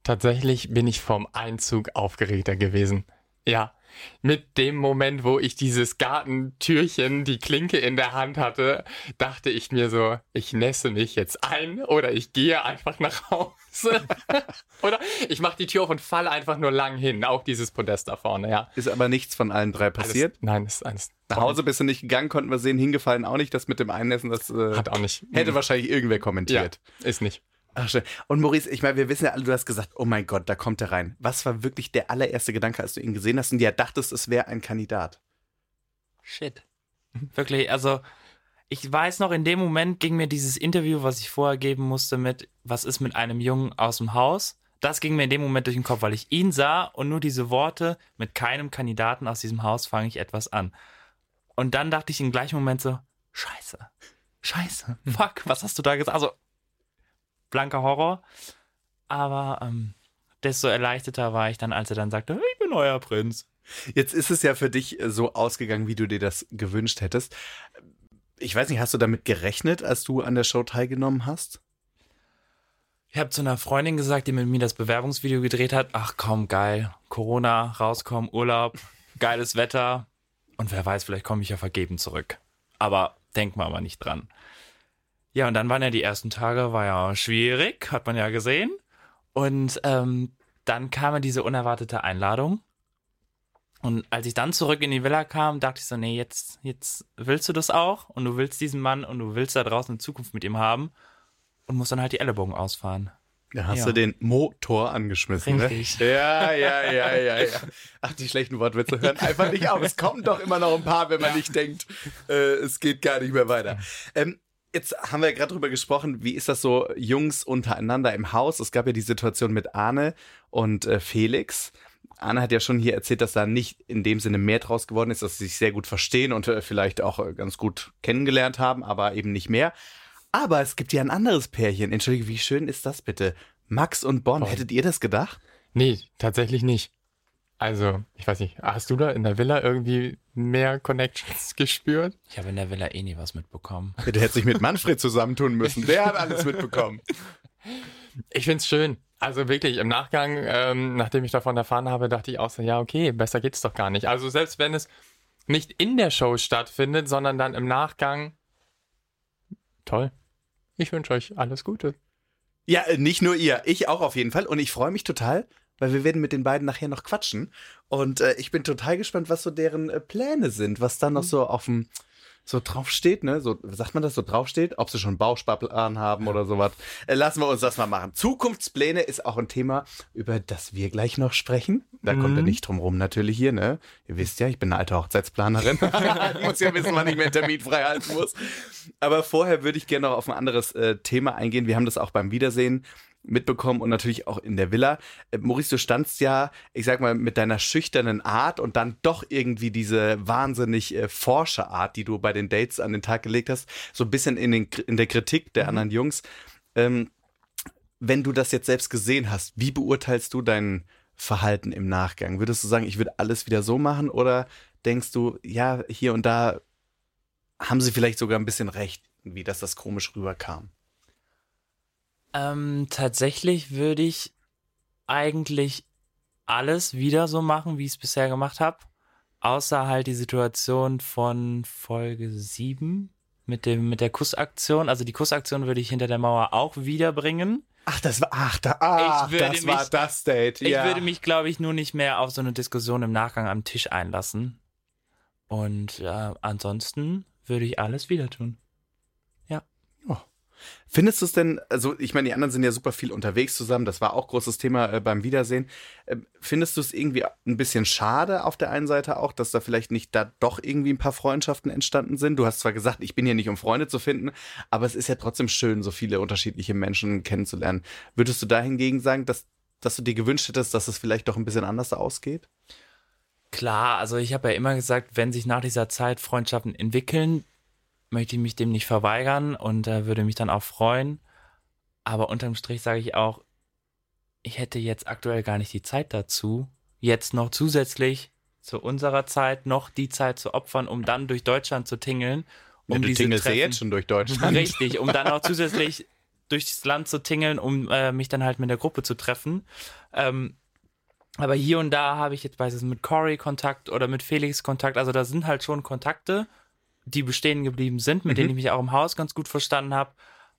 [SPEAKER 3] Tatsächlich bin ich vom Einzug aufgeregter gewesen. Ja. Mit dem Moment, wo ich dieses Gartentürchen, die Klinke in der Hand hatte, dachte ich mir so, ich nässe mich jetzt ein oder ich gehe einfach nach Hause. oder ich mache die Tür auf und falle einfach nur lang hin. Auch dieses Podest da vorne, ja.
[SPEAKER 2] Ist aber nichts von allen drei passiert.
[SPEAKER 3] Alles, nein, ist eines.
[SPEAKER 2] Nach Hause bist du nicht gegangen, konnten wir sehen, hingefallen auch nicht. Das mit dem Einnässen, das äh,
[SPEAKER 3] Hat auch nicht.
[SPEAKER 2] hätte wahrscheinlich irgendwer
[SPEAKER 3] ja,
[SPEAKER 2] kommentiert.
[SPEAKER 3] ist nicht.
[SPEAKER 2] Ach schön. Und Maurice, ich meine, wir wissen ja alle, du hast gesagt, oh mein Gott, da kommt er rein. Was war wirklich der allererste Gedanke, als du ihn gesehen hast und ja dachtest, es wäre ein Kandidat?
[SPEAKER 4] Shit. Wirklich, also ich weiß noch, in dem Moment ging mir dieses Interview, was ich vorher geben musste mit, was ist mit einem Jungen aus dem Haus, das ging mir in dem Moment durch den Kopf, weil ich ihn sah und nur diese Worte, mit keinem Kandidaten aus diesem Haus fange ich etwas an. Und dann dachte ich im gleichen Moment so, scheiße, scheiße, fuck, was hast du da gesagt? Also, blanker Horror. Aber ähm, desto erleichterter war ich dann, als er dann sagte, ich bin euer Prinz.
[SPEAKER 2] Jetzt ist es ja für dich äh, so ausgegangen, wie du dir das gewünscht hättest. Ich weiß nicht, hast du damit gerechnet, als du an der Show teilgenommen hast?
[SPEAKER 4] Ich habe zu einer Freundin gesagt, die mit mir das Bewerbungsvideo gedreht hat, ach komm, geil, Corona, rauskommen, Urlaub, geiles Wetter und wer weiß, vielleicht komme ich ja vergeben zurück. Aber denken wir aber nicht dran. Ja, und dann waren ja die ersten Tage, war ja schwierig, hat man ja gesehen. Und ähm, dann kam ja diese unerwartete Einladung. Und als ich dann zurück in die Villa kam, dachte ich so, nee, jetzt, jetzt willst du das auch und du willst diesen Mann und du willst da draußen eine Zukunft mit ihm haben und musst dann halt die Ellenbogen ausfahren.
[SPEAKER 2] Da hast
[SPEAKER 4] Ja.
[SPEAKER 2] du den Motor angeschmissen.
[SPEAKER 4] Richtig.
[SPEAKER 2] Ne? Ja, ja, ja, ja, ja. Ach, die schlechten Wortwitze hören einfach nicht auf. Es kommen doch immer noch ein paar, wenn man nicht denkt, äh, es geht gar nicht mehr weiter. Ähm, Jetzt haben wir gerade drüber gesprochen, wie ist das so Jungs untereinander im Haus? Es gab ja die Situation mit Arne und äh, Felix. Arne hat ja schon hier erzählt, dass da nicht in dem Sinne mehr draus geworden ist, dass sie sich sehr gut verstehen und äh, vielleicht auch äh, ganz gut kennengelernt haben, aber eben nicht mehr. Aber es gibt ja ein anderes Pärchen. Entschuldige, wie schön ist das bitte? Max und Bon.
[SPEAKER 3] Bon.
[SPEAKER 2] Hättet ihr das gedacht?
[SPEAKER 3] Nee, tatsächlich nicht. Also, ich weiß nicht, hast du da in der Villa irgendwie mehr Connections gespürt?
[SPEAKER 4] Ich habe in der Villa eh nie was mitbekommen.
[SPEAKER 2] Du hättest dich mit Manfred zusammentun müssen. Der hat alles mitbekommen.
[SPEAKER 3] Ich find's schön. Also wirklich, im Nachgang, ähm, nachdem ich davon erfahren habe, dachte ich auch so, ja, okay, besser geht's doch gar nicht. Also selbst wenn es nicht in der Show stattfindet, sondern dann im Nachgang, toll. Ich wünsche euch alles Gute.
[SPEAKER 2] Ja, äh, nicht nur ihr, ich auch auf jeden Fall. Und ich freue mich total, weil wir werden mit den beiden nachher noch quatschen. Und äh, ich bin total gespannt, was so deren äh, Pläne sind, was da noch so auf dem so draufsteht, ne? So sagt man das so draufsteht, ob sie schon einen Bausparplan haben oder sowas. Äh, lassen wir uns das mal machen. Zukunftspläne ist auch ein Thema, über das wir gleich noch sprechen. Da kommt er nicht drum rum, natürlich hier, ne? Ihr wisst ja, ich bin eine alte Hochzeitsplanerin. ich muss ja wissen, wann ich mir Termin frei halten muss. Aber vorher würde ich gerne noch auf ein anderes äh, Thema eingehen. Wir haben das auch beim Wiedersehen mitbekommen und natürlich auch in der Villa. Äh, Maurice, du standst ja, ich sag mal, mit deiner schüchternen Art und dann doch irgendwie diese wahnsinnig äh, forsche Art, die du bei den Dates an den Tag gelegt hast, so ein bisschen in, den, in der Kritik der anderen Jungs. Ähm, wenn du das jetzt selbst gesehen hast, wie beurteilst du dein Verhalten im Nachgang? Würdest du sagen, ich würde alles wieder so machen oder denkst du, ja, hier und da haben sie vielleicht sogar ein bisschen recht, wie dass das komisch rüberkam?
[SPEAKER 4] Ähm, tatsächlich würde ich eigentlich alles wieder so machen, wie ich es bisher gemacht habe. Außer halt die Situation von Folge 7 mit, dem, mit der Kussaktion. Also die Kussaktion würde ich hinter der Mauer auch wiederbringen.
[SPEAKER 2] Ach, das war, ach, da, ach,
[SPEAKER 4] Ich würde
[SPEAKER 2] das war
[SPEAKER 4] mich-
[SPEAKER 2] das Date.
[SPEAKER 4] Ich
[SPEAKER 2] ja.
[SPEAKER 4] würde mich, glaube ich, nur nicht mehr auf so eine Diskussion im Nachgang am Tisch einlassen. Und ja, ansonsten würde ich alles wieder tun.
[SPEAKER 2] Findest du es denn, also ich meine, die anderen sind ja super viel unterwegs zusammen, das war auch großes Thema äh, beim Wiedersehen. Äh, findest du es irgendwie ein bisschen schade auf der einen Seite auch, dass da vielleicht nicht da doch irgendwie ein paar Freundschaften entstanden sind? Du hast zwar gesagt, ich bin hier nicht, um Freunde zu finden, aber es ist ja trotzdem schön, so viele unterschiedliche Menschen kennenzulernen. Würdest du da hingegen sagen, dass, dass du dir gewünscht hättest, dass es vielleicht doch ein bisschen anders ausgeht?
[SPEAKER 4] Klar, also ich habe ja immer gesagt, wenn sich nach dieser Zeit Freundschaften entwickeln, möchte ich mich dem nicht verweigern und äh, würde mich dann auch freuen. Aber unterm Strich sage ich auch, ich hätte jetzt aktuell gar nicht die Zeit dazu, jetzt noch zusätzlich zu unserer Zeit noch die Zeit zu opfern, um dann durch Deutschland zu tingeln. Um
[SPEAKER 2] ja, du tingelst ja jetzt schon durch Deutschland.
[SPEAKER 4] Richtig, um dann auch zusätzlich durchs Land zu tingeln, um äh, mich dann halt mit der Gruppe zu treffen. Ähm, aber hier und da habe ich jetzt beispielsweise mit Corey Kontakt oder mit Felix Kontakt. Also da sind halt schon Kontakte, die bestehen geblieben sind, mit
[SPEAKER 2] Mhm.
[SPEAKER 4] denen ich mich auch im Haus ganz gut verstanden habe.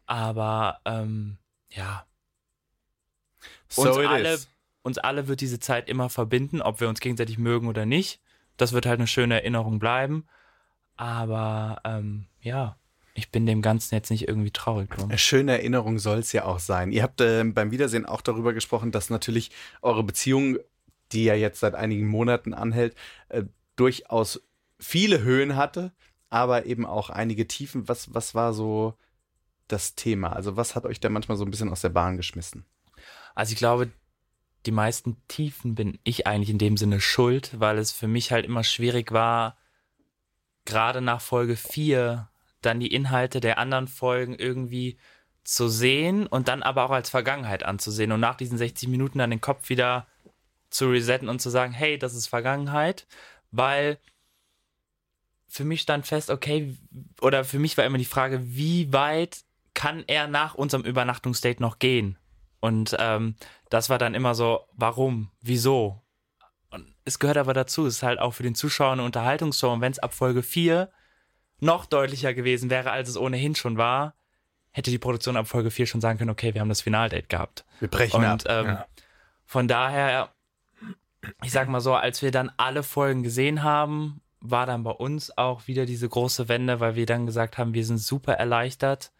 [SPEAKER 4] Aber ähm, ja, uns,
[SPEAKER 2] So it
[SPEAKER 4] alle,
[SPEAKER 2] is.
[SPEAKER 4] uns alle wird diese Zeit immer verbinden, ob wir uns gegenseitig mögen oder nicht. Das wird halt eine schöne Erinnerung bleiben. Aber ähm, ja, ich bin dem Ganzen jetzt nicht irgendwie traurig drum.
[SPEAKER 2] Eine schöne Erinnerung soll es ja auch sein. Ihr habt äh, beim Wiedersehen auch darüber gesprochen, dass natürlich eure Beziehung, die ja jetzt seit einigen Monaten anhält, äh, durchaus viele Höhen hatte, aber eben auch einige Tiefen. Was, was war so das Thema? Also was hat euch da manchmal so ein bisschen aus der Bahn geschmissen?
[SPEAKER 4] Also ich glaube, die meisten Tiefen bin ich eigentlich in dem Sinne schuld, weil es für mich halt immer schwierig war, gerade nach Folge 4 dann die Inhalte der anderen Folgen irgendwie zu sehen und dann aber auch als Vergangenheit anzusehen und nach diesen 60 Minuten dann den Kopf wieder zu resetten und zu sagen, hey, das ist Vergangenheit, weil für mich stand fest, okay, oder für mich war immer die Frage, wie weit kann er nach unserem Übernachtungsdate noch gehen? Und ähm, das war dann immer so, warum, wieso? Und es gehört aber dazu, es ist halt auch für den Zuschauer eine Unterhaltungsshow. Und wenn es ab Folge 4 noch deutlicher gewesen wäre, als es ohnehin schon war, hätte die Produktion ab Folge 4 schon sagen können, okay, wir haben das Finaldate gehabt.
[SPEAKER 2] Wir brechen ab.
[SPEAKER 4] Und ähm, von daher, ich sag mal so, als wir dann alle Folgen gesehen haben, war dann bei uns auch wieder diese große Wende, weil wir dann gesagt haben, wir sind super erleichtert.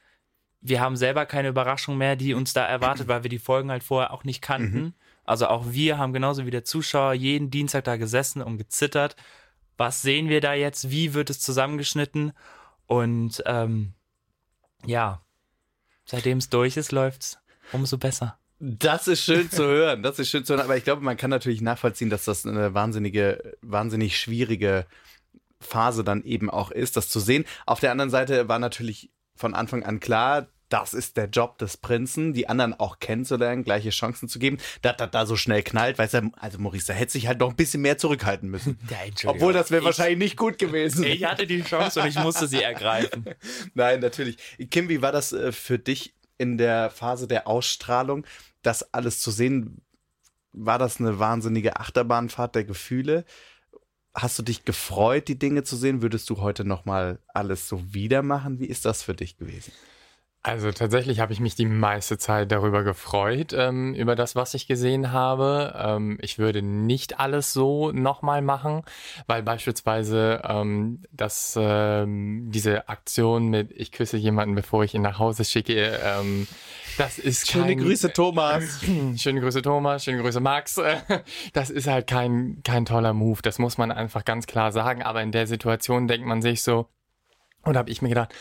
[SPEAKER 4] Wir haben selber keine Überraschung mehr, die uns da erwartet, weil wir die Folgen halt vorher auch nicht kannten. Also auch wir haben genauso wie der Zuschauer jeden Dienstag da gesessen und gezittert. Was sehen wir da jetzt? Wie wird es zusammengeschnitten? Und ähm, ja, seitdem es durch ist, läuft's umso besser.
[SPEAKER 2] Das ist schön zu hören. Das ist schön zu hören. Aber ich glaube, man kann natürlich nachvollziehen, dass das eine wahnsinnige, wahnsinnig schwierige Phase dann eben auch ist, das zu sehen. Auf der anderen Seite war natürlich von Anfang an klar, das ist der Job des Prinzen, die anderen auch kennenzulernen, gleiche Chancen zu geben. Dass das da so schnell knallt, weißt du, also Maurice, da hätte sich halt noch ein bisschen mehr zurückhalten müssen.
[SPEAKER 4] Ja.
[SPEAKER 2] Obwohl das wäre
[SPEAKER 4] Ich-
[SPEAKER 2] wahrscheinlich nicht gut gewesen.
[SPEAKER 4] Ich hatte die Chance und ich musste sie ergreifen.
[SPEAKER 2] Nein, natürlich. Kim, wie war das äh, für dich in der Phase der Ausstrahlung, das alles zu sehen? War das eine wahnsinnige Achterbahnfahrt der Gefühle? Hast du dich gefreut, die Dinge zu sehen? Würdest du heute noch mal alles so wieder machen? Wie ist das für dich gewesen?
[SPEAKER 3] Also tatsächlich habe ich mich die meiste Zeit darüber gefreut, ähm, über das, was ich gesehen habe. Ähm, ich würde nicht alles so nochmal machen, weil beispielsweise ähm, das, ähm, diese Aktion mit ich küsse jemanden, bevor ich ihn nach Hause schicke, ähm, das ist
[SPEAKER 2] Schöne
[SPEAKER 3] kein,
[SPEAKER 2] Grüße, Thomas.
[SPEAKER 3] Schöne Grüße Thomas, schöne Grüße Max. Das ist halt kein, kein toller Move, das muss man einfach ganz klar sagen. Aber in der Situation denkt man sich so, und habe ich mir gedacht,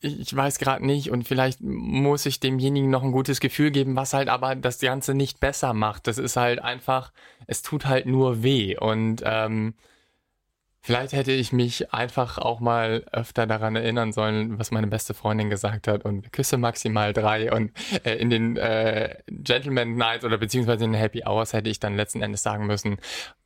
[SPEAKER 3] ich weiß gerade nicht und vielleicht muss ich demjenigen noch ein gutes Gefühl geben, was halt aber das Ganze nicht besser macht. Das ist halt einfach, es tut halt nur weh und ähm, vielleicht hätte ich mich einfach auch mal öfter daran erinnern sollen, was meine beste Freundin gesagt hat und küsse maximal drei und äh, in den äh, Gentleman Nights oder beziehungsweise in den Happy Hours hätte ich dann letzten Endes sagen müssen,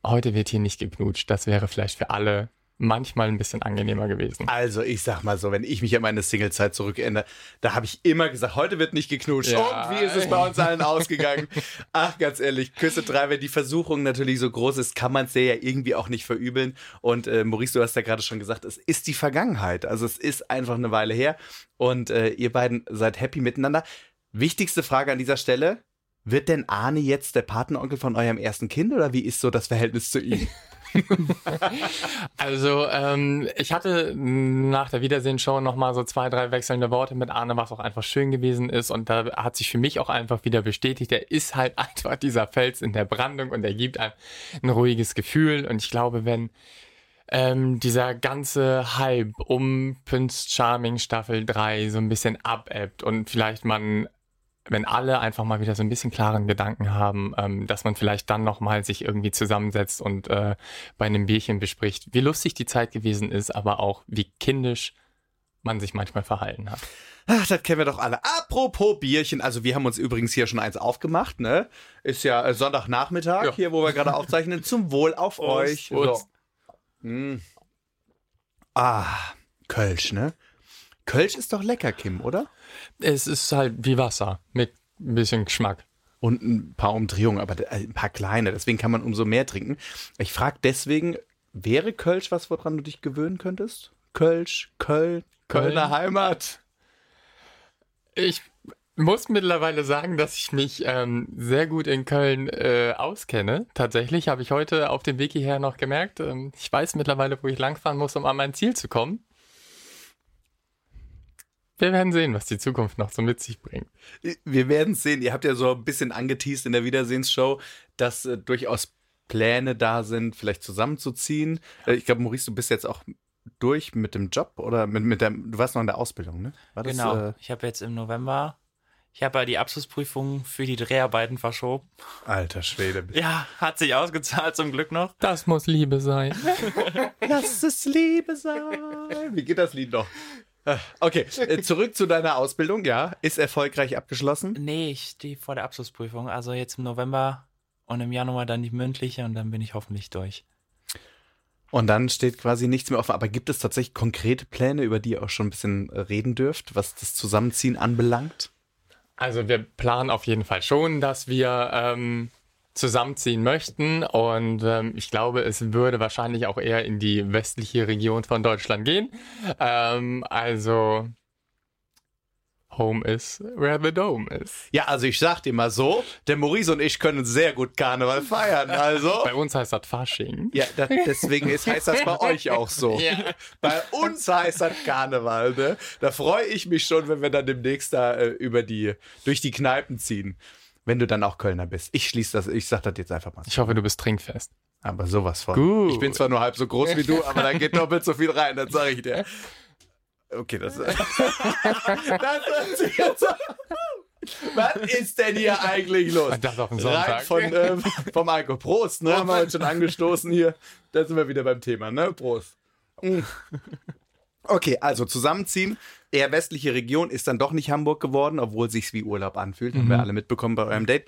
[SPEAKER 3] heute wird hier nicht geknutscht. Das wäre vielleicht für alle manchmal ein bisschen angenehmer gewesen.
[SPEAKER 2] Also, ich sag mal so, wenn ich mich an meine Singlezeit zurückerinnere, da habe ich immer gesagt, heute wird nicht geknutscht.
[SPEAKER 3] Ja.
[SPEAKER 2] Und wie ist es bei uns allen ausgegangen? Ach, ganz ehrlich, Küsse drei, wenn die Versuchung natürlich so groß ist, kann man es dir ja irgendwie auch nicht verübeln. Und äh, Maurice, du hast ja gerade schon gesagt, es ist die Vergangenheit. Also es ist einfach eine Weile her. Und äh, ihr beiden seid happy miteinander. Wichtigste Frage an dieser Stelle. Wird denn Arne jetzt der Patenonkel von eurem ersten Kind oder wie ist so das Verhältnis zu ihm?
[SPEAKER 3] Also ähm, ich hatte nach der Wiedersehen-Show nochmal so zwei, drei wechselnde Worte mit Arne, was auch einfach schön gewesen ist. Und da hat sich für mich auch einfach wieder bestätigt, er ist halt einfach dieser Fels in der Brandung und er gibt einem ein ruhiges Gefühl. Und ich glaube, wenn ähm, dieser ganze Hype um Prince Charming Staffel 3 so ein bisschen abebbt und vielleicht man wenn alle einfach mal wieder so ein bisschen klaren Gedanken haben, ähm, dass man vielleicht dann nochmal sich irgendwie zusammensetzt und äh, bei einem Bierchen bespricht, wie lustig die Zeit gewesen ist, aber auch wie kindisch man sich manchmal verhalten hat.
[SPEAKER 2] Ach, das kennen wir doch alle. Apropos Bierchen, also wir haben uns übrigens hier schon eins aufgemacht, ne? Ist ja äh, Sonntagnachmittag
[SPEAKER 3] Ja.
[SPEAKER 2] hier, wo wir gerade aufzeichnen. Zum Wohl auf euch.
[SPEAKER 3] Prost.
[SPEAKER 2] So. Mm. Ah, Kölsch, ne? Kölsch ist doch lecker, Kim, oder?
[SPEAKER 3] Es ist halt wie Wasser mit ein bisschen Geschmack.
[SPEAKER 2] Und ein paar Umdrehungen, aber äh, ein paar kleine. Deswegen kann man umso mehr trinken. Ich frage deswegen, wäre Kölsch was, woran du dich gewöhnen könntest? Kölsch, Köln,
[SPEAKER 3] Köln.
[SPEAKER 2] Kölner Heimat.
[SPEAKER 3] Ich muss mittlerweile sagen, dass ich mich ähm, sehr gut in Köln äh, auskenne. Tatsächlich habe ich heute auf dem Weg hierher noch gemerkt, ähm, ich weiß mittlerweile, wo ich langfahren muss, um an mein Ziel zu kommen. Wir werden sehen, was die Zukunft noch so mit sich bringt.
[SPEAKER 2] Wir werden es sehen. Ihr habt ja so ein bisschen angeteased in der Wiedersehensshow, dass äh, durchaus Pläne da sind, vielleicht zusammenzuziehen. Äh, ich glaube, Maurice, du bist jetzt auch durch mit dem Job oder mit, mit der, du warst noch in der Ausbildung, ne? War das,
[SPEAKER 4] genau.
[SPEAKER 2] Äh,
[SPEAKER 4] ich habe jetzt im November, ich habe ja die Abschlussprüfung für die Dreharbeiten verschoben.
[SPEAKER 2] alter Schwede.
[SPEAKER 4] Ja, hat sich ausgezahlt zum Glück noch.
[SPEAKER 3] Das muss Liebe sein.
[SPEAKER 2] Lass es Liebe sein. Wie geht das Lied noch? Äh, Okay, äh, zurück zu deiner Ausbildung, ja. Ist erfolgreich abgeschlossen.
[SPEAKER 4] Nee, ich stehe vor der Abschlussprüfung. Also jetzt im November und im Januar dann die mündliche und dann bin ich hoffentlich durch.
[SPEAKER 2] Und dann steht quasi nichts mehr offen. Aber gibt es tatsächlich konkrete Pläne, über die ihr auch schon ein bisschen reden dürft, was das Zusammenziehen anbelangt?
[SPEAKER 3] Also wir planen auf jeden Fall schon, dass wir ähm, zusammenziehen möchten und ähm, ich glaube, es würde wahrscheinlich auch eher in die westliche Region von Deutschland gehen. Ähm, also Home is where the dome is.
[SPEAKER 2] Ja, also ich sag dir mal so, der Maurice und ich können sehr gut Karneval feiern. Also.
[SPEAKER 3] Bei uns heißt das Fasching.
[SPEAKER 2] Ja, das, deswegen ist, heißt das bei euch auch so.
[SPEAKER 3] Ja.
[SPEAKER 2] Bei uns heißt das Karneval, ne? Da freue ich mich schon, wenn wir dann demnächst da äh, über die, durch die Kneipen ziehen. Wenn du dann auch Kölner bist. Ich schließe das, ich sag das jetzt einfach mal. so.
[SPEAKER 3] Ich hoffe, du bist trinkfest.
[SPEAKER 2] Aber sowas von.
[SPEAKER 3] Gut.
[SPEAKER 2] Ich bin zwar nur halb so groß wie du, aber da geht doppelt so viel rein, das sage ich dir. Okay, das, das jetzt so. Was ist denn hier eigentlich los?
[SPEAKER 3] Das auf den
[SPEAKER 2] Rein
[SPEAKER 3] Sonntag.
[SPEAKER 2] von, äh, vom Alkohol. Prost, ne? Haben wir heute schon angestoßen hier. Da sind wir wieder beim Thema, ne? Prost. Okay, also zusammenziehen. Eher westliche Region ist dann doch nicht Hamburg geworden, obwohl sich's wie Urlaub anfühlt. Haben wir alle mitbekommen bei eurem Date.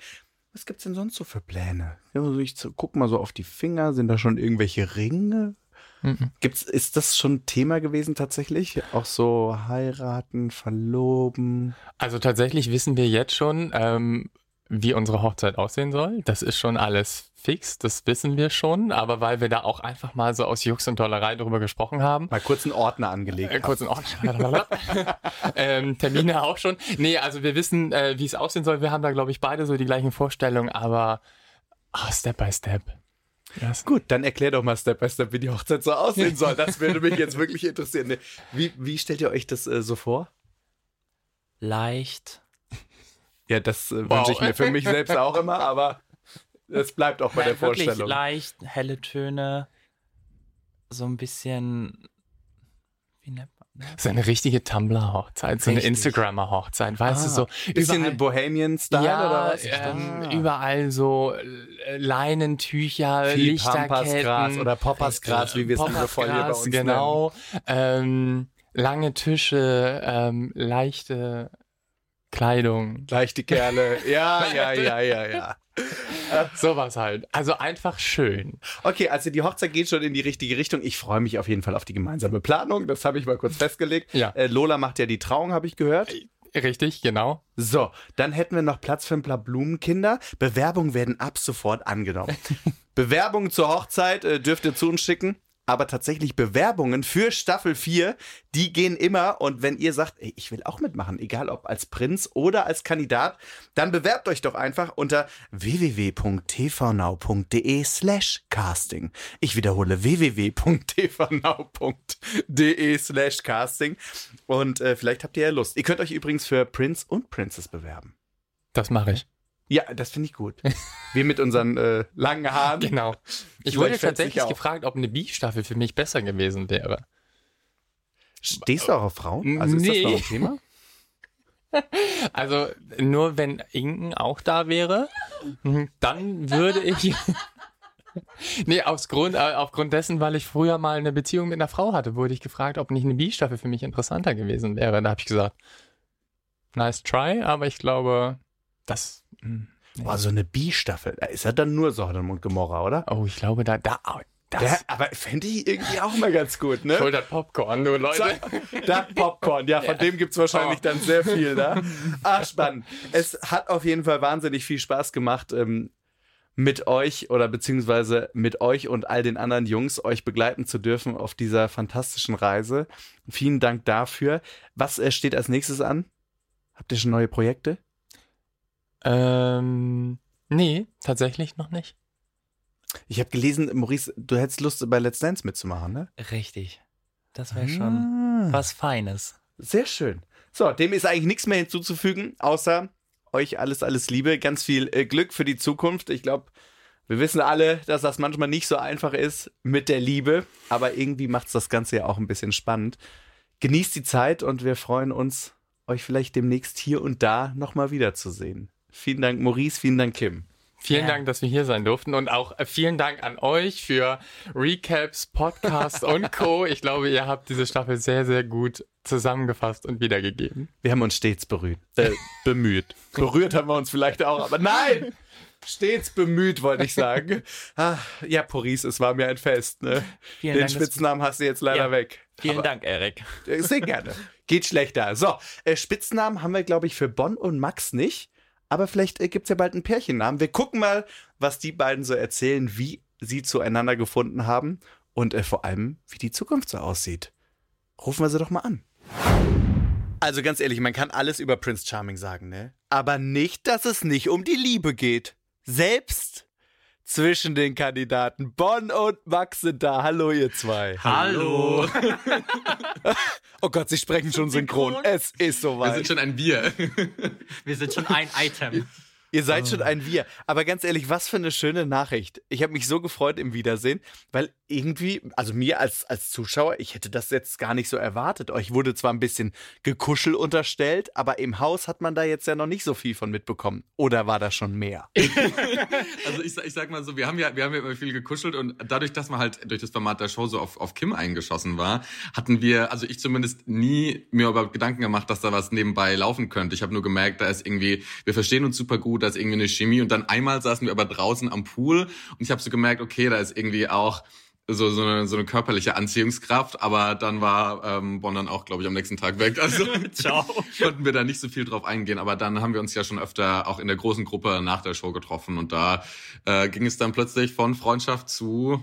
[SPEAKER 2] Was gibt's denn sonst so für Pläne? Ich guck mal so auf die Finger. Sind da schon irgendwelche Ringe? Gibt's, ist das schon ein Thema gewesen tatsächlich? Auch so heiraten, verloben?
[SPEAKER 3] Also tatsächlich wissen wir jetzt schon, ähm, wie unsere Hochzeit aussehen soll. Das ist schon alles fix, das wissen wir schon. Aber weil wir da auch einfach mal so aus Jux und Tollerei drüber gesprochen haben,
[SPEAKER 2] Mal kurz einen Ordner angelegt.
[SPEAKER 3] Äh, kurz in Ordnung. ähm, Termine auch schon. Nee, also wir wissen, äh, wie es aussehen soll. Wir haben da, glaube ich, beide so die gleichen Vorstellungen, aber ah, Step by Step. Das,
[SPEAKER 2] Gut, dann erklär doch mal Step by Step, wie die Hochzeit so aussehen soll. Das würde mich jetzt wirklich interessieren. Nee, Wie, wie stellt ihr euch das äh, so vor?
[SPEAKER 4] Leicht.
[SPEAKER 2] Ja, das äh,
[SPEAKER 3] Wow.
[SPEAKER 2] wünsche ich mir für mich selbst auch immer, aber es bleibt auch bei der
[SPEAKER 4] wirklich
[SPEAKER 2] Vorstellung.
[SPEAKER 4] leicht, helle Töne, so ein bisschen, wie nennt man das?
[SPEAKER 3] so eine richtige Tumblr-Hochzeit, so eine. Instagrammer-Hochzeit, weißt du, so
[SPEAKER 2] Bisschen Bohemian-Style
[SPEAKER 3] ja,
[SPEAKER 2] oder was?
[SPEAKER 3] ähm,
[SPEAKER 2] Ah.
[SPEAKER 3] überall so äh, Leinentücher,
[SPEAKER 2] Viel
[SPEAKER 3] Lichterketten.
[SPEAKER 2] Pampasgras oder Poppersgras, wie wir es liebevoll hier bei
[SPEAKER 3] Poppersgras,
[SPEAKER 2] uns
[SPEAKER 3] genau. Ähm, lange Tische, ähm, leichte Kleidung,
[SPEAKER 2] Leichte Kerle. Ja, ja, ja, ja, ja.
[SPEAKER 3] sowas halt. Also einfach schön.
[SPEAKER 2] Okay, also die Hochzeit geht schon in die richtige Richtung. Ich freue mich auf jeden Fall auf die gemeinsame Planung. Das habe ich mal kurz festgelegt.
[SPEAKER 3] Ja.
[SPEAKER 2] Äh, Lola macht ja die Trauung, habe ich gehört.
[SPEAKER 3] Richtig, genau.
[SPEAKER 2] So, dann hätten wir noch Platz für ein paar Blumenkinder. Bewerbungen werden ab sofort angenommen. Bewerbungen zur Hochzeit äh, dürft ihr zu uns schicken. Aber tatsächlich Bewerbungen für Staffel 4, die gehen immer. Und wenn ihr sagt, ich will auch mitmachen, egal ob als Prinz oder als Kandidat, dann bewerbt euch doch einfach unter www.tvnow.de slash casting. Ich wiederhole www.tvnow.de slash casting. Und äh, vielleicht habt ihr ja Lust. Ihr könnt euch übrigens für Prince und Princess bewerben.
[SPEAKER 3] Das mache ich.
[SPEAKER 2] Ja, das finde ich gut. Wir mit unseren äh, langen Haaren.
[SPEAKER 3] Genau. Ich wurde tatsächlich gefragt, ob eine B-Staffel für mich besser gewesen wäre.
[SPEAKER 2] Stehst du auch auf Frauen? Also ist
[SPEAKER 3] Nee.
[SPEAKER 2] das noch ein Thema?
[SPEAKER 3] Also nur wenn Inken auch da wäre, mhm, dann würde ich. nee, aus Grund, äh, aufgrund dessen, weil ich früher mal eine Beziehung mit einer Frau hatte, wurde ich gefragt, ob nicht eine B-Staffel für mich interessanter gewesen wäre. Da habe ich gesagt, nice try, aber ich glaube, das. Mh, nee.
[SPEAKER 2] Boah, so eine B-Staffel. Da ist ja dann nur Sodom und Gomorra, oder?
[SPEAKER 3] Oh, ich glaube, da, da, oh, das
[SPEAKER 2] Ja, aber fände ich irgendwie auch mal ganz gut, ne?
[SPEAKER 3] holt das Popcorn, du Leute.
[SPEAKER 2] Das Popcorn, ja, von dem gibt's wahrscheinlich
[SPEAKER 3] Oh.
[SPEAKER 2] dann sehr viel, ne? Ah, spannend. Es hat auf jeden Fall wahnsinnig viel Spaß gemacht, ähm, mit euch oder beziehungsweise mit euch und all den anderen Jungs euch begleiten zu dürfen auf dieser fantastischen Reise. Vielen Dank dafür. Was äh, steht als nächstes an? Habt ihr schon neue Projekte?
[SPEAKER 3] Ähm, nee, tatsächlich noch nicht.
[SPEAKER 2] Ich habe gelesen, Maurice, du hättest Lust, bei Let's Dance mitzumachen, ne?
[SPEAKER 4] Richtig. Das wäre schon
[SPEAKER 2] Ah.
[SPEAKER 4] was Feines.
[SPEAKER 2] Sehr schön. So, dem ist eigentlich nichts mehr hinzuzufügen, außer euch alles, alles Liebe, ganz viel äh, Glück für die Zukunft. Ich glaube, wir wissen alle, dass das manchmal nicht so einfach ist mit der Liebe, aber irgendwie macht es das Ganze ja auch ein bisschen spannend. Genießt die Zeit und wir freuen uns, euch vielleicht demnächst hier und da nochmal wiederzusehen. Vielen Dank, Maurice, vielen Dank, Kim.
[SPEAKER 3] Vielen
[SPEAKER 4] Ja.
[SPEAKER 3] Dank, dass wir hier sein durften und auch äh, vielen Dank an euch für Recaps, Podcasts und Co. Ich glaube, ihr habt diese Staffel sehr, sehr gut zusammengefasst und wiedergegeben.
[SPEAKER 2] Wir haben uns stets berührt, äh, bemüht. Berührt haben wir uns vielleicht auch, aber nein! Stets bemüht, wollte ich sagen. Ah, ja, Maurice, es war mir ein Fest. Ne?
[SPEAKER 4] Vielen
[SPEAKER 2] Den
[SPEAKER 4] Dank,
[SPEAKER 2] Spitznamen hast du jetzt leider
[SPEAKER 4] Ja.
[SPEAKER 2] weg.
[SPEAKER 4] Vielen
[SPEAKER 2] Aber-
[SPEAKER 4] Dank, Erik.
[SPEAKER 2] Äh, Sehr gerne. Geht schlechter. So, äh, Spitznamen haben wir, glaube ich, für Bonn und Max nicht. Aber vielleicht äh, gibt's ja bald einen Pärchennamen. Wir gucken mal, was die beiden so erzählen, wie sie zueinander gefunden haben und äh, vor allem, wie die Zukunft so aussieht. Rufen wir sie doch mal an. Also ganz ehrlich, man kann alles über Prince Charming sagen, ne? Aber nicht, dass es nicht um die Liebe geht. Selbst zwischen den Kandidaten Bonn und Max sind da. Hallo, ihr zwei.
[SPEAKER 5] Hallo.
[SPEAKER 2] Oh Gott, sie sprechen schon synchron.
[SPEAKER 5] Synchron?
[SPEAKER 2] Es ist
[SPEAKER 5] Wir
[SPEAKER 2] soweit.
[SPEAKER 5] sind schon ein Wir.
[SPEAKER 6] Wir sind schon ein Item.
[SPEAKER 2] Ihr seid schon ein Wir. Aber ganz ehrlich, was für eine schöne Nachricht. Ich habe mich so gefreut im Wiedersehen, weil irgendwie, also mir als, als Zuschauer, ich hätte das jetzt gar nicht so erwartet. Euch wurde zwar ein bisschen gekuschel unterstellt, aber im Haus hat man da jetzt ja noch nicht so viel von mitbekommen. Oder war da schon mehr?
[SPEAKER 5] Also ich, sag- ich sag mal so, wir haben ja, wir haben ja immer viel gekuschelt und dadurch, dass man halt durch das Format der Show so auf, auf Kim eingeschossen war, hatten wir, also ich zumindest nie mir überhaupt Gedanken gemacht, dass da was nebenbei laufen könnte. Ich habe nur gemerkt, da ist irgendwie, wir verstehen uns super gut, da ist irgendwie eine Chemie und dann einmal saßen wir aber draußen am Pool und ich habe so gemerkt, okay, da ist irgendwie auch so, so, eine, so eine körperliche Anziehungskraft, aber dann war ähm, Bonn dann auch, glaube ich, am nächsten Tag weg. Also
[SPEAKER 6] Ciao.
[SPEAKER 5] konnten wir da nicht so viel drauf eingehen, aber dann haben wir uns ja schon öfter auch in der großen Gruppe nach der Show getroffen und da äh, ging es dann plötzlich von Freundschaft zu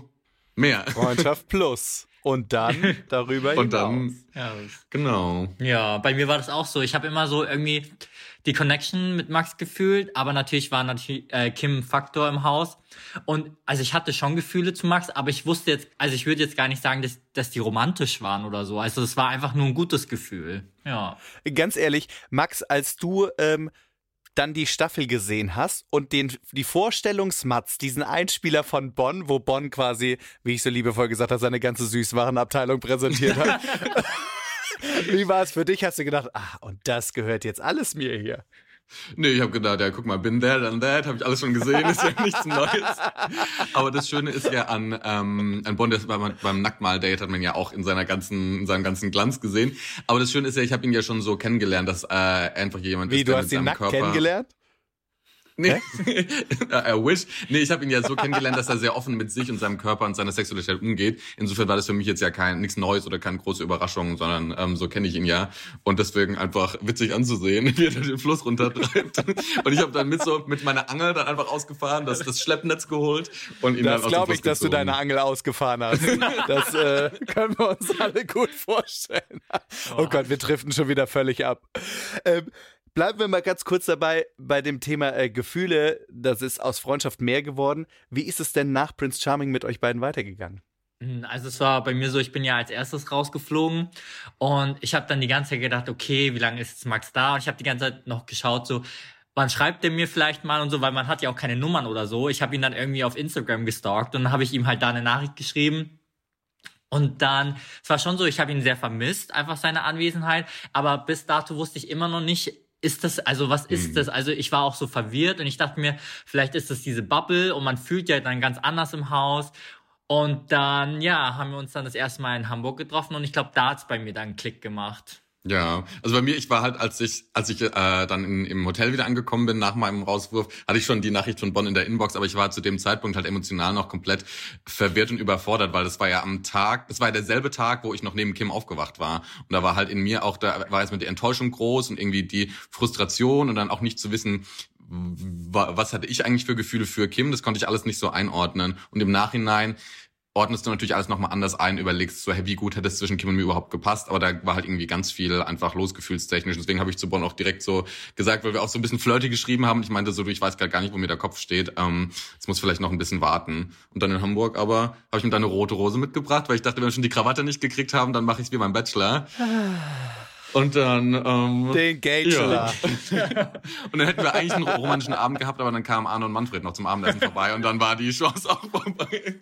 [SPEAKER 5] mehr.
[SPEAKER 2] Freundschaft plus. Und dann darüber
[SPEAKER 5] Und
[SPEAKER 2] hinaus.
[SPEAKER 5] dann,
[SPEAKER 6] Ja,
[SPEAKER 5] genau.
[SPEAKER 6] ja, bei mir war das auch so. Ich habe immer so irgendwie die Connection mit Max gefühlt, aber natürlich war natürlich äh, Kim Faktor im Haus. Und also ich hatte schon Gefühle zu Max, aber ich wusste jetzt, also ich würde jetzt gar nicht sagen, dass, dass die romantisch waren oder so. Also es war einfach nur ein gutes Gefühl. Ja.
[SPEAKER 2] Ganz ehrlich, Max, als du ähm, dann die Staffel gesehen hast und den, die Vorstellungsmatz, diesen Einspieler von Bonn, wo Bonn quasi, wie ich so liebevoll gesagt habe, seine ganze Süßwarenabteilung präsentiert hat. wie war es für dich? Hast du gedacht, ah, und das gehört jetzt alles mir hier?
[SPEAKER 5] Nee, ich habe gedacht, ja, guck mal, bin there, done that, habe ich alles schon gesehen, ist ja nichts Neues. Aber das Schöne ist ja an, ähm, an Bond, das beim, beim Nacktmal-Date hat man ja auch in seiner ganzen, in seinem ganzen Glanz gesehen. Aber das Schöne ist ja, ich habe ihn ja schon so kennengelernt, dass äh, einfach jemand
[SPEAKER 2] Wie,
[SPEAKER 5] ist,
[SPEAKER 2] du
[SPEAKER 5] der
[SPEAKER 2] hast
[SPEAKER 5] mit
[SPEAKER 2] ihn
[SPEAKER 5] seinem
[SPEAKER 2] nackt
[SPEAKER 5] Körper...
[SPEAKER 2] kennengelernt?
[SPEAKER 5] Nee, I wish. Nee, ich habe ihn ja so kennengelernt, dass er sehr offen mit sich und seinem Körper und seiner Sexualität umgeht. Insofern war das für mich jetzt ja kein nichts Neues oder keine große Überraschung, sondern ähm, so kenne ich ihn ja. Und deswegen einfach witzig anzusehen, wie er den Fluss runtertreibt. und ich habe dann mit so mit meiner Angel dann einfach ausgefahren, das, das Schleppnetz geholt und ihn
[SPEAKER 2] Das
[SPEAKER 5] dann dem
[SPEAKER 2] glaube ich, dass du
[SPEAKER 5] gezogen.
[SPEAKER 2] deine Angel ausgefahren hast. Das äh, können wir uns alle gut vorstellen. Oh Gott, wir driften schon wieder völlig ab. Ähm, bleiben wir mal ganz kurz dabei bei dem Thema äh, Gefühle. Das ist aus Freundschaft mehr geworden. Wie ist es denn nach Prince Charming mit euch beiden weitergegangen?
[SPEAKER 6] Hm, Also es war bei mir so, ich bin ja als erstes rausgeflogen und ich habe dann die ganze Zeit gedacht, okay, wie lange ist jetzt Max da? Und ich habe die ganze Zeit noch geschaut, so, wann schreibt der mir vielleicht mal und so, weil man hat ja auch keine Nummern oder so. Ich habe ihn dann irgendwie auf Instagram gestalkt und dann habe ich ihm halt da eine Nachricht geschrieben. Und dann, es war schon so, ich habe ihn sehr vermisst, einfach seine Anwesenheit, aber bis dato wusste ich immer noch nicht, ist das, also was ist das? Also ich war auch so verwirrt und ich dachte mir, vielleicht ist das diese Bubble und man fühlt ja dann ganz anders im Haus. Und dann, ja, haben wir uns dann das erste Mal in Hamburg getroffen und ich glaube, da hat's bei mir dann einen Klick gemacht.
[SPEAKER 5] Ja, also bei mir, ich war halt, als ich, als ich äh, dann in, im Hotel wieder angekommen bin nach meinem Rauswurf, hatte ich schon die Nachricht von Bonn in der Inbox, aber ich war zu dem Zeitpunkt halt emotional noch komplett verwirrt und überfordert, weil das war ja am Tag, das war ja derselbe Tag, wo ich noch neben Kim aufgewacht war. Und da war halt in mir auch, da war jetzt mit der Enttäuschung groß und irgendwie die Frustration und dann auch nicht zu wissen, wa- was hatte ich eigentlich für Gefühle für Kim, das konnte ich alles nicht so einordnen. Und im Nachhinein ordnest du natürlich alles nochmal anders ein, überlegst so, hey, wie gut hätte es zwischen Kim und mir überhaupt gepasst, aber da war halt irgendwie ganz viel einfach losgefühlstechnisch. Deswegen habe ich zu Bonn auch direkt so gesagt, weil wir auch so ein bisschen flirty geschrieben haben. Ich meinte so, du, ich weiß gar nicht, wo mir der Kopf steht. Ähm, es muss vielleicht noch ein bisschen warten. Und dann in Hamburg aber habe ich mir da eine rote Rose mitgebracht, weil ich dachte, wenn wir schon die Krawatte nicht gekriegt haben, dann mache ich es wie beim Bachelor. Und dann ähm,
[SPEAKER 2] Den Gagela.
[SPEAKER 5] und dann hätten wir eigentlich einen romantischen Abend gehabt, aber dann kamen Arne und Manfred noch zum Abendessen vorbei und dann war die Chance auch vorbei.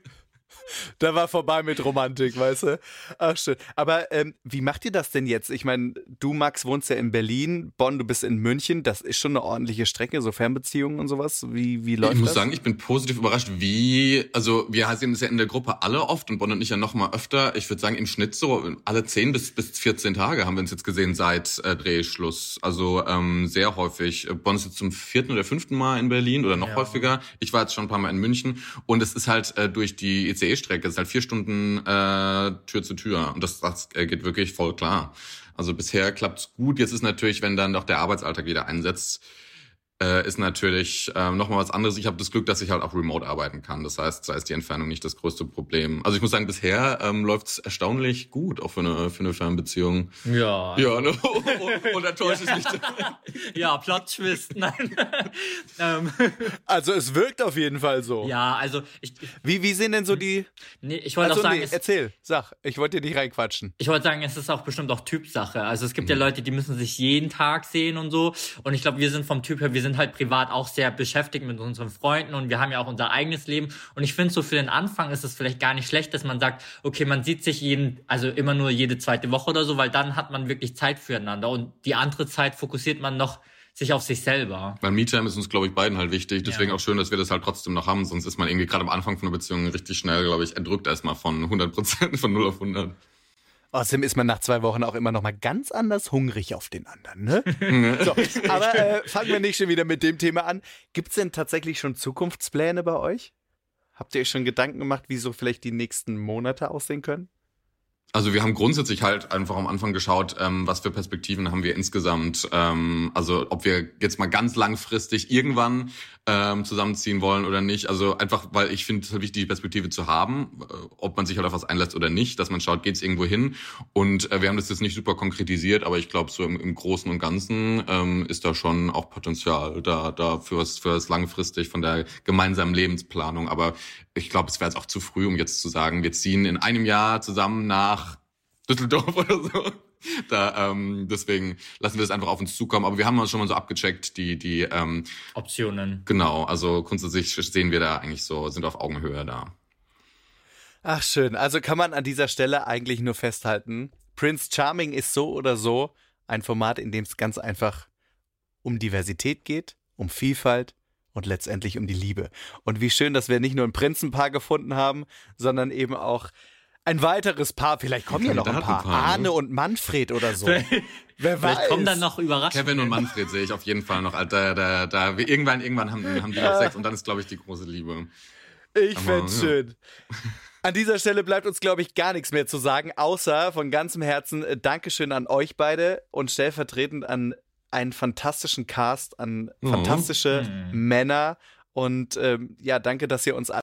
[SPEAKER 2] Da war vorbei mit Romantik, weißt du? Ach schön. Aber ähm, wie macht ihr das denn jetzt? Ich meine, du, Max, wohnst ja in Berlin, Bonn, du bist in München. Das ist schon eine ordentliche Strecke, so Fernbeziehungen und sowas. Wie, wie läuft
[SPEAKER 5] Ich muss
[SPEAKER 2] das?
[SPEAKER 5] sagen, ich bin positiv überrascht, wie, also wir sehen es ja in der Gruppe alle oft und Bonn und ich ja noch mal öfter. Ich würde sagen, im Schnitt so alle 10 bis, bis 14 Tage haben wir uns jetzt gesehen seit äh, Drehschluss. Also ähm, sehr häufig. Bonn ist jetzt zum vierten oder fünften Mal in Berlin oder noch
[SPEAKER 6] Ja.
[SPEAKER 5] häufiger. Ich war jetzt schon ein paar Mal in München und es ist halt äh, durch die ICE-Strecke, es ist halt vier Stunden äh, Tür zu Tür und das, das äh, geht wirklich voll klar. Also bisher klappt's gut. Jetzt ist natürlich, wenn dann doch der Arbeitsalltag wieder einsetzt, äh, ist natürlich ähm, nochmal was anderes. Ich habe das Glück, dass ich halt auch remote arbeiten kann. Das heißt, da ist die Entfernung nicht das größte Problem. Also ich muss sagen, bisher ähm, läuft's erstaunlich gut, auch für eine, für eine Fernbeziehung.
[SPEAKER 6] Ja.
[SPEAKER 5] Ja, ne? Und enttäuscht es nicht.
[SPEAKER 6] Ja, Plot Twist, nein. ähm,
[SPEAKER 2] Also es wirkt auf jeden Fall so.
[SPEAKER 6] ja, also ich,
[SPEAKER 2] Wie, wie sehen denn so die...
[SPEAKER 6] nee, ich wollte
[SPEAKER 2] Also
[SPEAKER 6] auch sagen,
[SPEAKER 2] nee, erzähl, sag. Ich wollte dir nicht reinquatschen.
[SPEAKER 6] Ich wollte sagen, es ist auch bestimmt auch Typsache. Also es gibt ja Leute, die müssen sich jeden Tag sehen und so. Und ich glaube, wir sind vom Typ her, wir sind halt privat auch sehr beschäftigt mit unseren Freunden und wir haben ja auch unser eigenes Leben. Und ich finde so für den Anfang ist es vielleicht gar nicht schlecht, dass man sagt, okay, man sieht sich jeden, also immer nur jede zweite Woche oder so, weil dann hat man wirklich Zeit füreinander. Und die andere Zeit fokussiert man noch sich auf sich selber.
[SPEAKER 5] Weil Me-Time ist uns, glaube ich, beiden halt wichtig. Deswegen
[SPEAKER 6] Ja.
[SPEAKER 5] auch schön, dass wir das halt trotzdem noch haben. Sonst ist man irgendwie gerade am Anfang von einer Beziehung richtig schnell, glaube ich, erdrückt erstmal von 100 Prozent, von 0 auf 100.
[SPEAKER 2] Außerdem ist man nach zwei Wochen auch immer noch mal ganz anders hungrig auf den anderen, ne? so, aber äh, fangen wir nicht schon wieder mit dem Thema an. Gibt es denn tatsächlich schon Zukunftspläne bei euch? Habt ihr euch schon Gedanken gemacht, wie so vielleicht die nächsten Monate aussehen können?
[SPEAKER 5] Also wir haben grundsätzlich halt einfach am Anfang geschaut, ähm, was für Perspektiven haben wir insgesamt. Ähm, also ob wir jetzt mal ganz langfristig irgendwann ähm, zusammenziehen wollen oder nicht. Also einfach, weil ich finde es halt wichtig, die Perspektive zu haben, äh, ob man sich halt auf was einlässt oder nicht, dass man schaut, geht es irgendwo hin. Und äh, wir haben das jetzt nicht super konkretisiert, aber ich glaube, so im, im Großen und Ganzen ähm, ist da schon auch Potenzial da, da für was langfristig von der gemeinsamen Lebensplanung. Aber ich glaube, es wäre jetzt auch zu früh, um jetzt zu sagen, wir ziehen in einem Jahr zusammen nach Düsseldorf oder so. Da, ähm, deswegen lassen wir das einfach auf uns zukommen. Aber wir haben uns schon mal so abgecheckt, die, die, ähm,
[SPEAKER 6] Optionen.
[SPEAKER 5] genau, also grundsätzlich sehen wir da eigentlich so, sind auf Augenhöhe da.
[SPEAKER 2] Ach schön, also kann man an dieser Stelle eigentlich nur festhalten, Prince Charming ist so oder so ein Format, in dem es ganz einfach um Diversität geht, um Vielfalt und letztendlich um die Liebe. Und wie schön, dass wir nicht nur ein Prinzenpaar gefunden haben, sondern eben auch ein weiteres Paar, vielleicht kommen ja noch ein paar.
[SPEAKER 5] Ne?
[SPEAKER 2] Arne und Manfred oder so. Wer weiß.
[SPEAKER 6] Vielleicht kommen dann noch Überraschungen.
[SPEAKER 5] Kevin und Manfred sehe ich auf jeden Fall noch. Alter, da, da, wir- irgendwann, irgendwann haben, haben die noch Sex und dann ist, glaube ich, die große Liebe.
[SPEAKER 2] Ich fänd's
[SPEAKER 5] ja.
[SPEAKER 2] schön. An dieser Stelle bleibt uns, glaube ich, gar nichts mehr zu sagen, außer von ganzem Herzen äh, Dankeschön an euch beide und stellvertretend an einen fantastischen Cast, an
[SPEAKER 5] Oh.
[SPEAKER 2] fantastische
[SPEAKER 6] Mhm.
[SPEAKER 2] Männer. Und ähm, ja, danke, dass ihr uns alle